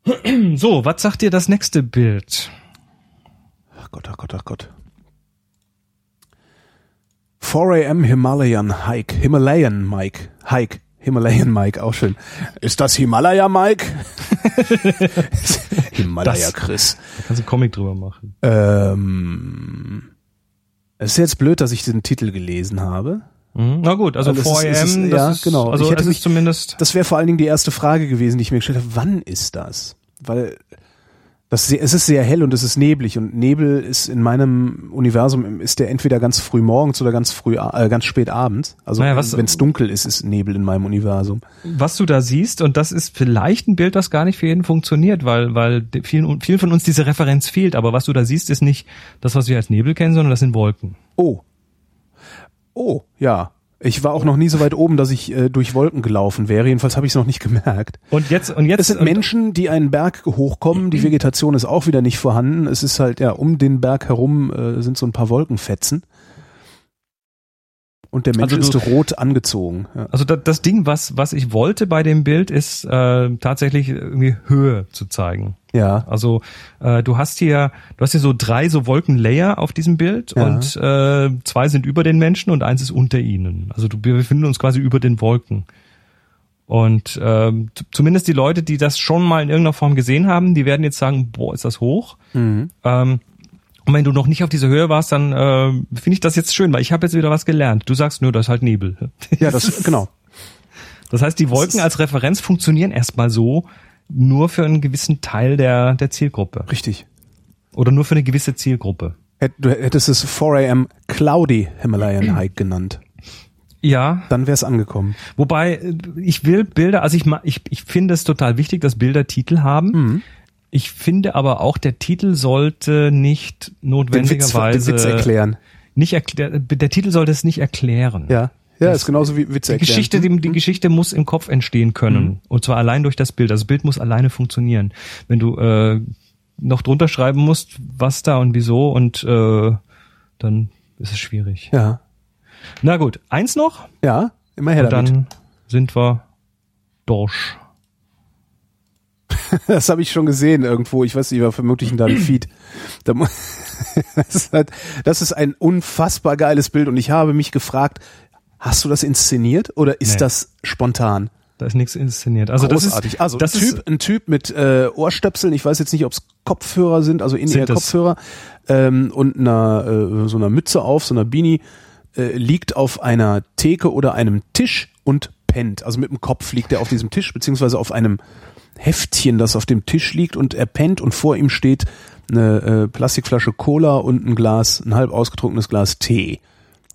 So, was sagt dir das nächste Bild? Ach Gott, ach Gott, ach Gott. 4 am Himalayan Hike. Himalayan Mike. Hike. Himalayan Mike, auch schön. Ist das Himalaya Mike? Himalaya Chris. Da kannst du einen Comic drüber machen. Ähm, es ist jetzt blöd, dass ich den Titel gelesen habe. Mhm. Na gut, also 4am, ja, ist, genau. Also ich hätte mich, zumindest. Das wäre vor allen Dingen die erste Frage gewesen, die ich mir gestellt habe. Wann ist das? Weil das, es ist sehr hell und es ist neblig und Nebel ist in meinem Universum ist der entweder ganz früh morgens oder ganz früh äh, ganz spät abends. Also naja, wenn es dunkel ist, ist Nebel in meinem Universum. Was du da siehst und das ist vielleicht ein Bild, das gar nicht für jeden funktioniert, weil weil vielen vielen von uns diese Referenz fehlt. Aber was du da siehst, ist nicht das, was wir als Nebel kennen, sondern das sind Wolken. Oh, oh, ja. Ich war auch noch nie so weit oben, dass ich äh, durch Wolken gelaufen wäre. Jedenfalls habe ich es noch nicht gemerkt. Und jetzt und jetzt es sind Menschen, die einen Berg hochkommen. Die Vegetation ist auch wieder nicht vorhanden. Es ist halt ja um den Berg herum äh, sind so ein paar Wolkenfetzen. Und der Mensch also du, ist rot angezogen. Ja. Also das, das Ding, was was ich wollte bei dem Bild, ist äh, tatsächlich irgendwie Höhe zu zeigen. Ja. Also äh, du hast hier, du hast hier so drei so Wolkenlayer auf diesem Bild ja. und äh, zwei sind über den Menschen und eins ist unter ihnen. Also du, wir befinden uns quasi über den Wolken. Und ähm, zumindest die Leute, die das schon mal in irgendeiner Form gesehen haben, die werden jetzt sagen, boah, ist das hoch. Mhm. Ähm, und wenn du noch nicht auf dieser Höhe warst, dann äh, finde ich das jetzt schön, weil ich habe jetzt wieder was gelernt. Du sagst nur, das ist halt Nebel. Ja, das genau. Das heißt, die Wolken als Referenz funktionieren erstmal so nur für einen gewissen Teil der, der Zielgruppe. Richtig. Oder nur für eine gewisse Zielgruppe. Du hättest es 4 am Cloudy Himalayan Hike genannt. Ja. Dann wäre es angekommen. Wobei, äh, ich will Bilder, also ich, ich, ich finde es total wichtig, dass Bilder Titel haben. Mhm. Ich finde aber auch, der Titel sollte nicht notwendigerweise den Witz, den Witz erklären. Nicht erklär, der Titel sollte es nicht erklären. Ja. Ja, das ist genauso wie Witze die Geschichte, die, die mhm. Geschichte muss im Kopf entstehen können. Mhm. Und zwar allein durch das Bild. Das Bild muss alleine funktionieren. Wenn du äh, noch drunter schreiben musst, was da und wieso und äh, dann ist es schwierig. Ja. Na gut, eins noch? Ja, immer her und damit. dann sind wir durch. das habe ich schon gesehen irgendwo. Ich weiß nicht, war vermutlich in deinem Feed. das, ist halt, das ist ein unfassbar geiles Bild und ich habe mich gefragt, hast du das inszeniert oder ist nee. das spontan? Da ist nichts inszeniert. Also Großartig. das ist also das ein, typ, ist, ein Typ mit äh, Ohrstöpseln. Ich weiß jetzt nicht, ob es Kopfhörer sind, also in ihr Kopfhörer ähm, und einer äh, so einer Mütze auf, so einer Beanie äh, liegt auf einer Theke oder einem Tisch und pennt. Also mit dem Kopf liegt er auf diesem Tisch beziehungsweise auf einem Heftchen, das auf dem Tisch liegt und er pennt und vor ihm steht eine äh, Plastikflasche Cola und ein Glas, ein halb ausgetrunkenes Glas Tee.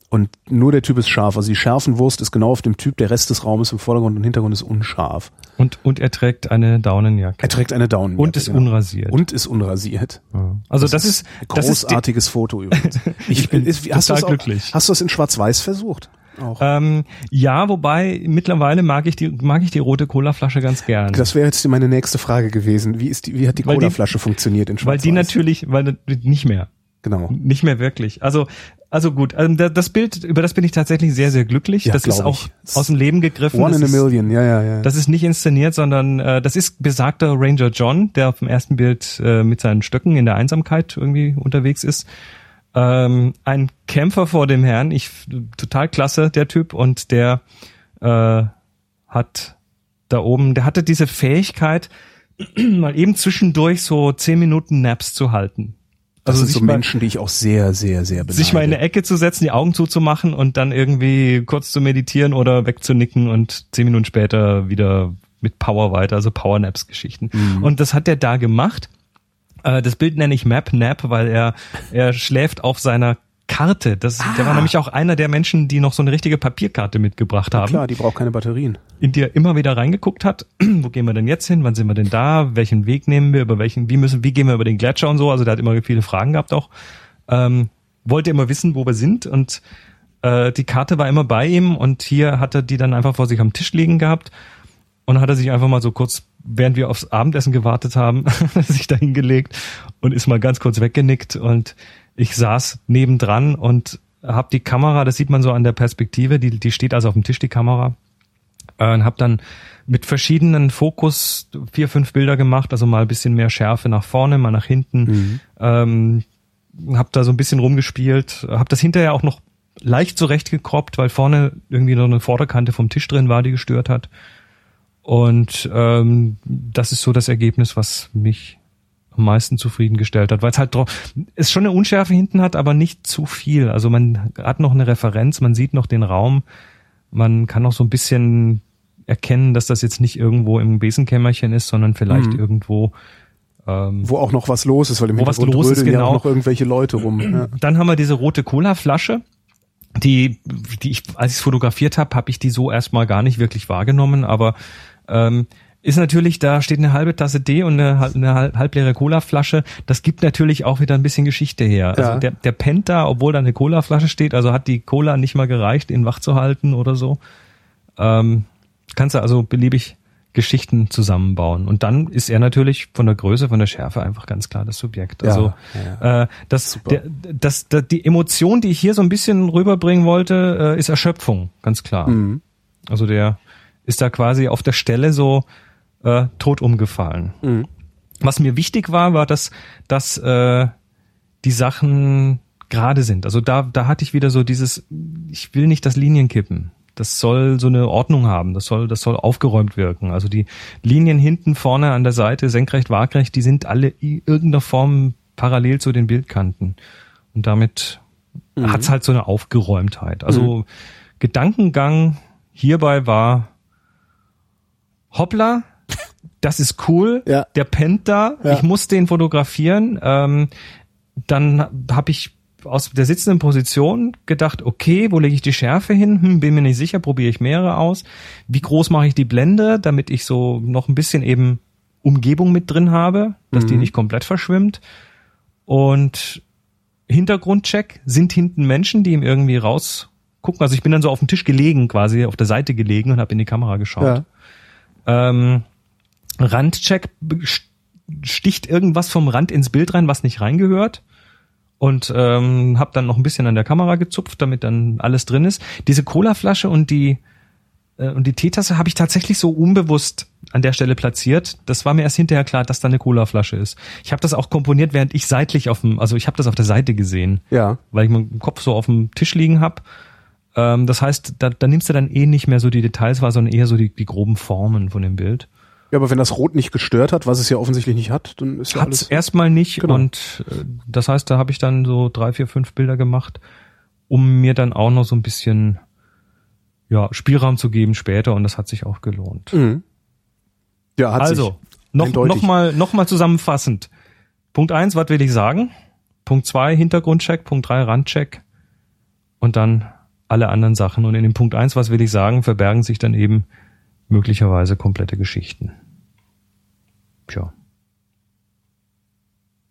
Und nur der Typ ist scharf. Also die Schärfenwurst ist genau auf dem Typ, der Rest des Raumes im Vordergrund und Hintergrund ist unscharf. Und, und er trägt eine Daunenjacke. Er trägt eine Daunenjacke. Und ist genau. unrasiert. Und ist unrasiert. Ja. Also das, das, ist großartiges das ist Foto übrigens. Ich, ich bin ist, hast total glücklich. Auch, hast du das in Schwarz-Weiß versucht? Auch. Ähm, ja, wobei mittlerweile mag ich die mag ich die rote Colaflasche ganz gern. Das wäre jetzt meine nächste Frage gewesen. Wie ist die wie hat die Colaflasche funktioniert in Schwarz? Weil die natürlich, weil nicht mehr. Genau. Nicht mehr wirklich. Also also gut, ähm, das Bild, über das bin ich tatsächlich sehr, sehr glücklich. Ja, das ist auch ich. aus dem Leben gegriffen. One das in a million, ja, ja, ja. Das ist nicht inszeniert, sondern äh, das ist besagter Ranger John, der auf dem ersten Bild äh, mit seinen Stöcken in der Einsamkeit irgendwie unterwegs ist. Ähm, ein Kämpfer vor dem Herrn, ich total klasse, der Typ, und der äh, hat da oben, der hatte diese Fähigkeit, mal eben zwischendurch so zehn Minuten Naps zu halten. Das also sind so Menschen, die ich auch sehr, sehr, sehr beneide. Sich mal in eine Ecke zu setzen, die Augen zuzumachen und dann irgendwie kurz zu meditieren oder wegzunicken und zehn Minuten später wieder mit Power weiter, also Powernaps-Geschichten. Mhm. Und das hat er da gemacht. Äh, das Bild nenne ich Map Nap, weil er, er schläft auf seiner Karte. Das, ah. Der war ah. nämlich auch einer der Menschen, die noch so eine richtige Papierkarte mitgebracht haben. klar, die braucht keine Batterien. In die er immer wieder reingeguckt hat. Wo gehen wir denn jetzt hin? Wann sind wir denn da? Welchen Weg nehmen wir? Über welchen, wie müssen, wie gehen wir über den Gletscher und so? Also der hat immer viele Fragen gehabt auch. Ähm, wollte immer wissen, wo wir sind und äh, die Karte war immer bei ihm und hier hat er die dann einfach vor sich am Tisch liegen gehabt und hat er sich einfach mal so kurz, während wir aufs Abendessen gewartet haben, sich da hingelegt und ist mal ganz kurz weggenickt und ich saß nebendran und habe die Kamera, das sieht man so an der Perspektive, die, die steht also auf dem Tisch, die Kamera, äh, und habe dann mit verschiedenen Fokus vier, fünf Bilder gemacht, also mal ein bisschen mehr Schärfe nach vorne, mal nach hinten, mhm. ähm, habe da so ein bisschen rumgespielt, habe das hinterher auch noch leicht zurechtgekroppt, weil vorne irgendwie noch eine Vorderkante vom Tisch drin war, die gestört hat. Und ähm, das ist so das Ergebnis, was mich am meisten zufriedengestellt hat, weil es halt es schon eine Unschärfe hinten hat, aber nicht zu viel. Also man hat noch eine Referenz, man sieht noch den Raum, man kann noch so ein bisschen erkennen, dass das jetzt nicht irgendwo im Besenkämmerchen ist, sondern vielleicht mhm. irgendwo ähm, wo auch noch was los ist, weil im Hintergrund was los ist, genau. ja auch noch irgendwelche Leute rum. Ja. Dann haben wir diese rote Cola-Flasche, die, die ich, als ich es fotografiert habe, habe ich die so erstmal gar nicht wirklich wahrgenommen, aber ähm, ist natürlich, da steht eine halbe Tasse D und eine, eine halbleere Colaflasche. Das gibt natürlich auch wieder ein bisschen Geschichte her. Also ja. der, der pennt da, obwohl da eine Colaflasche steht, also hat die Cola nicht mal gereicht, ihn wach zu halten oder so. Ähm, kannst du also beliebig Geschichten zusammenbauen. Und dann ist er natürlich von der Größe, von der Schärfe einfach ganz klar das Subjekt. Also ja, ja. Äh, das, der, das, das, die Emotion, die ich hier so ein bisschen rüberbringen wollte, äh, ist Erschöpfung, ganz klar. Mhm. Also der ist da quasi auf der Stelle so äh, tot umgefallen. Mhm. Was mir wichtig war, war, dass, dass äh, die Sachen gerade sind. Also da, da hatte ich wieder so dieses, ich will nicht das Linien kippen. Das soll so eine Ordnung haben. Das soll, das soll aufgeräumt wirken. Also die Linien hinten, vorne an der Seite, senkrecht, waagrecht, die sind alle in irgendeiner Form parallel zu den Bildkanten. Und damit mhm. hat's halt so eine Aufgeräumtheit. Also mhm. Gedankengang hierbei war, hoppla, das ist cool, ja. der pennt da, ja. ich muss den fotografieren. Ähm, dann habe ich aus der sitzenden Position gedacht, okay, wo lege ich die Schärfe hin? Hm, bin mir nicht sicher, probiere ich mehrere aus. Wie groß mache ich die Blende, damit ich so noch ein bisschen eben Umgebung mit drin habe, dass mhm. die nicht komplett verschwimmt. Und Hintergrundcheck, sind hinten Menschen, die ihm irgendwie rausgucken. Also ich bin dann so auf dem Tisch gelegen, quasi auf der Seite gelegen und habe in die Kamera geschaut. Ja. Ähm, Randcheck sticht irgendwas vom Rand ins Bild rein, was nicht reingehört. Und ähm, habe dann noch ein bisschen an der Kamera gezupft, damit dann alles drin ist. Diese Colaflasche und die äh, und die Teetasse habe ich tatsächlich so unbewusst an der Stelle platziert. Das war mir erst hinterher klar, dass da eine Colaflasche ist. Ich habe das auch komponiert, während ich seitlich auf dem, also ich habe das auf der Seite gesehen, ja, weil ich meinen Kopf so auf dem Tisch liegen hab. Ähm, das heißt, da, da nimmst du dann eh nicht mehr so die Details wahr, sondern eher so die, die groben Formen von dem Bild. Ja, aber wenn das Rot nicht gestört hat, was es ja offensichtlich nicht hat, dann ist ja Hat's alles. erstmal nicht genau. und äh, das heißt, da habe ich dann so drei, vier, fünf Bilder gemacht, um mir dann auch noch so ein bisschen ja, Spielraum zu geben später und das hat sich auch gelohnt. Mhm. Ja, hat also, sich noch, noch mal, noch mal zusammenfassend. Punkt eins, was will ich sagen? Punkt zwei, Hintergrundcheck. Punkt drei, Randcheck. Und dann alle anderen Sachen. Und in dem Punkt eins, was will ich sagen, verbergen sich dann eben möglicherweise komplette Geschichten. Tja.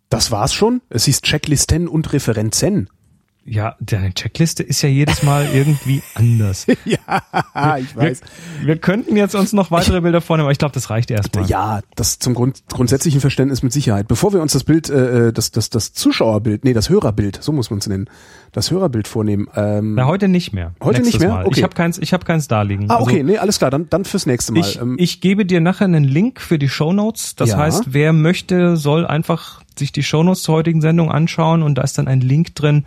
Das war's schon? Es hieß Checklisten und Referenzen. Ja, deine Checkliste ist ja jedes Mal irgendwie anders. ja, ich weiß. Wir, wir, könnten jetzt uns noch weitere Bilder vornehmen, aber ich glaube, das reicht erstmal. Ja, das zum Grund, grundsätzlichen Verständnis mit Sicherheit. Bevor wir uns das Bild, äh, das, das, das Zuschauerbild, nee, das Hörerbild, so muss man es nennen, das Hörerbild vornehmen. Ähm, Na, heute nicht mehr. Heute nicht mehr? Mal. Okay. Ich habe keins, ich habe keins da liegen. Ah, okay, also, nee, alles klar, dann, dann fürs nächste Mal. Ich, ähm, ich gebe dir nachher einen Link für die Show Notes. Das ja. heißt, wer möchte, soll einfach sich die Show Notes zur heutigen Sendung anschauen und da ist dann ein Link drin,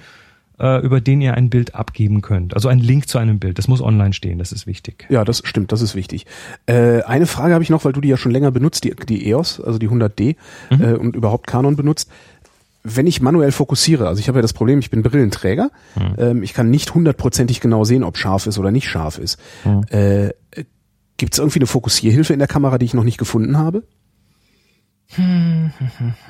äh, über den ihr ein Bild abgeben könnt. Also ein Link zu einem Bild. Das muss online stehen, das ist wichtig. Ja, das stimmt, das ist wichtig. Äh, eine Frage habe ich noch, weil du die ja schon länger benutzt, die, die EOS, also die 100D mhm. äh, und überhaupt Canon benutzt. Wenn ich manuell fokussiere, also ich habe ja das Problem, ich bin Brillenträger, mhm. ähm, ich kann nicht hundertprozentig genau sehen, ob scharf ist oder nicht scharf ist. Mhm. Äh, Gibt es irgendwie eine Fokussierhilfe in der Kamera, die ich noch nicht gefunden habe?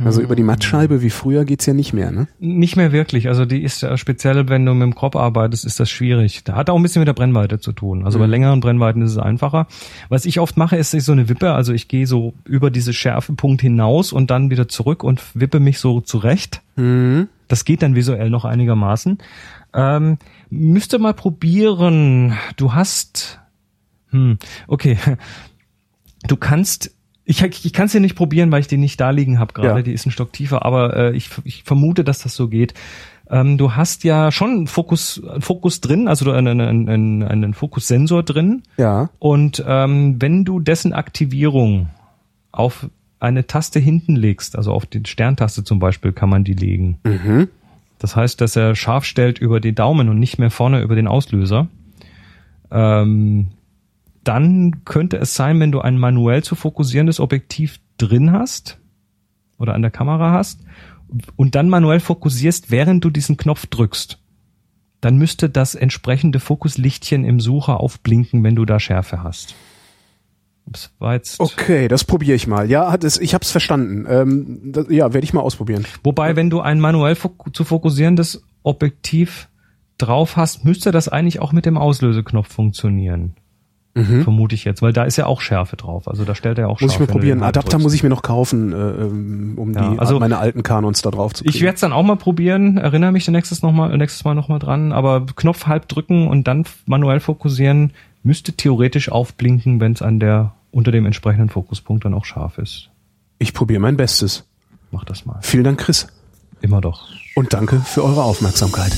Also über die Mattscheibe wie früher geht's ja nicht mehr, ne? Nicht mehr wirklich. Also die ist ja speziell, wenn du mit dem Crop arbeitest, ist das schwierig. Da hat auch ein bisschen mit der Brennweite zu tun. Also mhm. bei längeren Brennweiten ist es einfacher. Was ich oft mache, ist so eine Wippe. Also ich gehe so über diese Schärfepunkt hinaus und dann wieder zurück und wippe mich so zurecht. Mhm. Das geht dann visuell noch einigermaßen. Ähm, müsste mal probieren. Du hast, hm, okay. Du kannst ich, ich kann es ja nicht probieren, weil ich den nicht da liegen habe gerade. Ja. Die ist ein Stock tiefer, aber äh, ich, ich vermute, dass das so geht. Ähm, du hast ja schon einen Fokus, einen Fokus drin, also einen, einen, einen, einen Fokussensor drin. Ja. Und ähm, wenn du dessen Aktivierung auf eine Taste hinten legst, also auf die Sterntaste zum Beispiel, kann man die legen. Mhm. Das heißt, dass er scharf stellt über den Daumen und nicht mehr vorne über den Auslöser. Ähm, dann könnte es sein, wenn du ein manuell zu fokussierendes Objektiv drin hast oder an der Kamera hast und dann manuell fokussierst, während du diesen Knopf drückst, dann müsste das entsprechende Fokuslichtchen im Sucher aufblinken, wenn du da Schärfe hast. Das war jetzt okay, das probiere ich mal. Ja, hat es, ich habe es verstanden. Ähm, das, ja, werde ich mal ausprobieren. Wobei, wenn du ein manuell fok zu fokussierendes Objektiv drauf hast, müsste das eigentlich auch mit dem Auslöseknopf funktionieren. Mhm. Vermute ich jetzt, weil da ist ja auch Schärfe drauf. Also da stellt er auch Muss Schärfe. Muss ich mir probieren. Adapter muss ich mir noch kaufen, äh, ähm, um ja, die, also meine alten Kanons da drauf zu kriegen. Ich werde es dann auch mal probieren. Erinnere mich nächstes, noch mal, nächstes Mal nochmal dran. Aber Knopf halb drücken und dann manuell fokussieren müsste theoretisch aufblinken, wenn es an der unter dem entsprechenden Fokuspunkt dann auch scharf ist. Ich probiere mein Bestes. Mach das mal. Vielen Dank, Chris. Immer doch. Und danke für eure Aufmerksamkeit.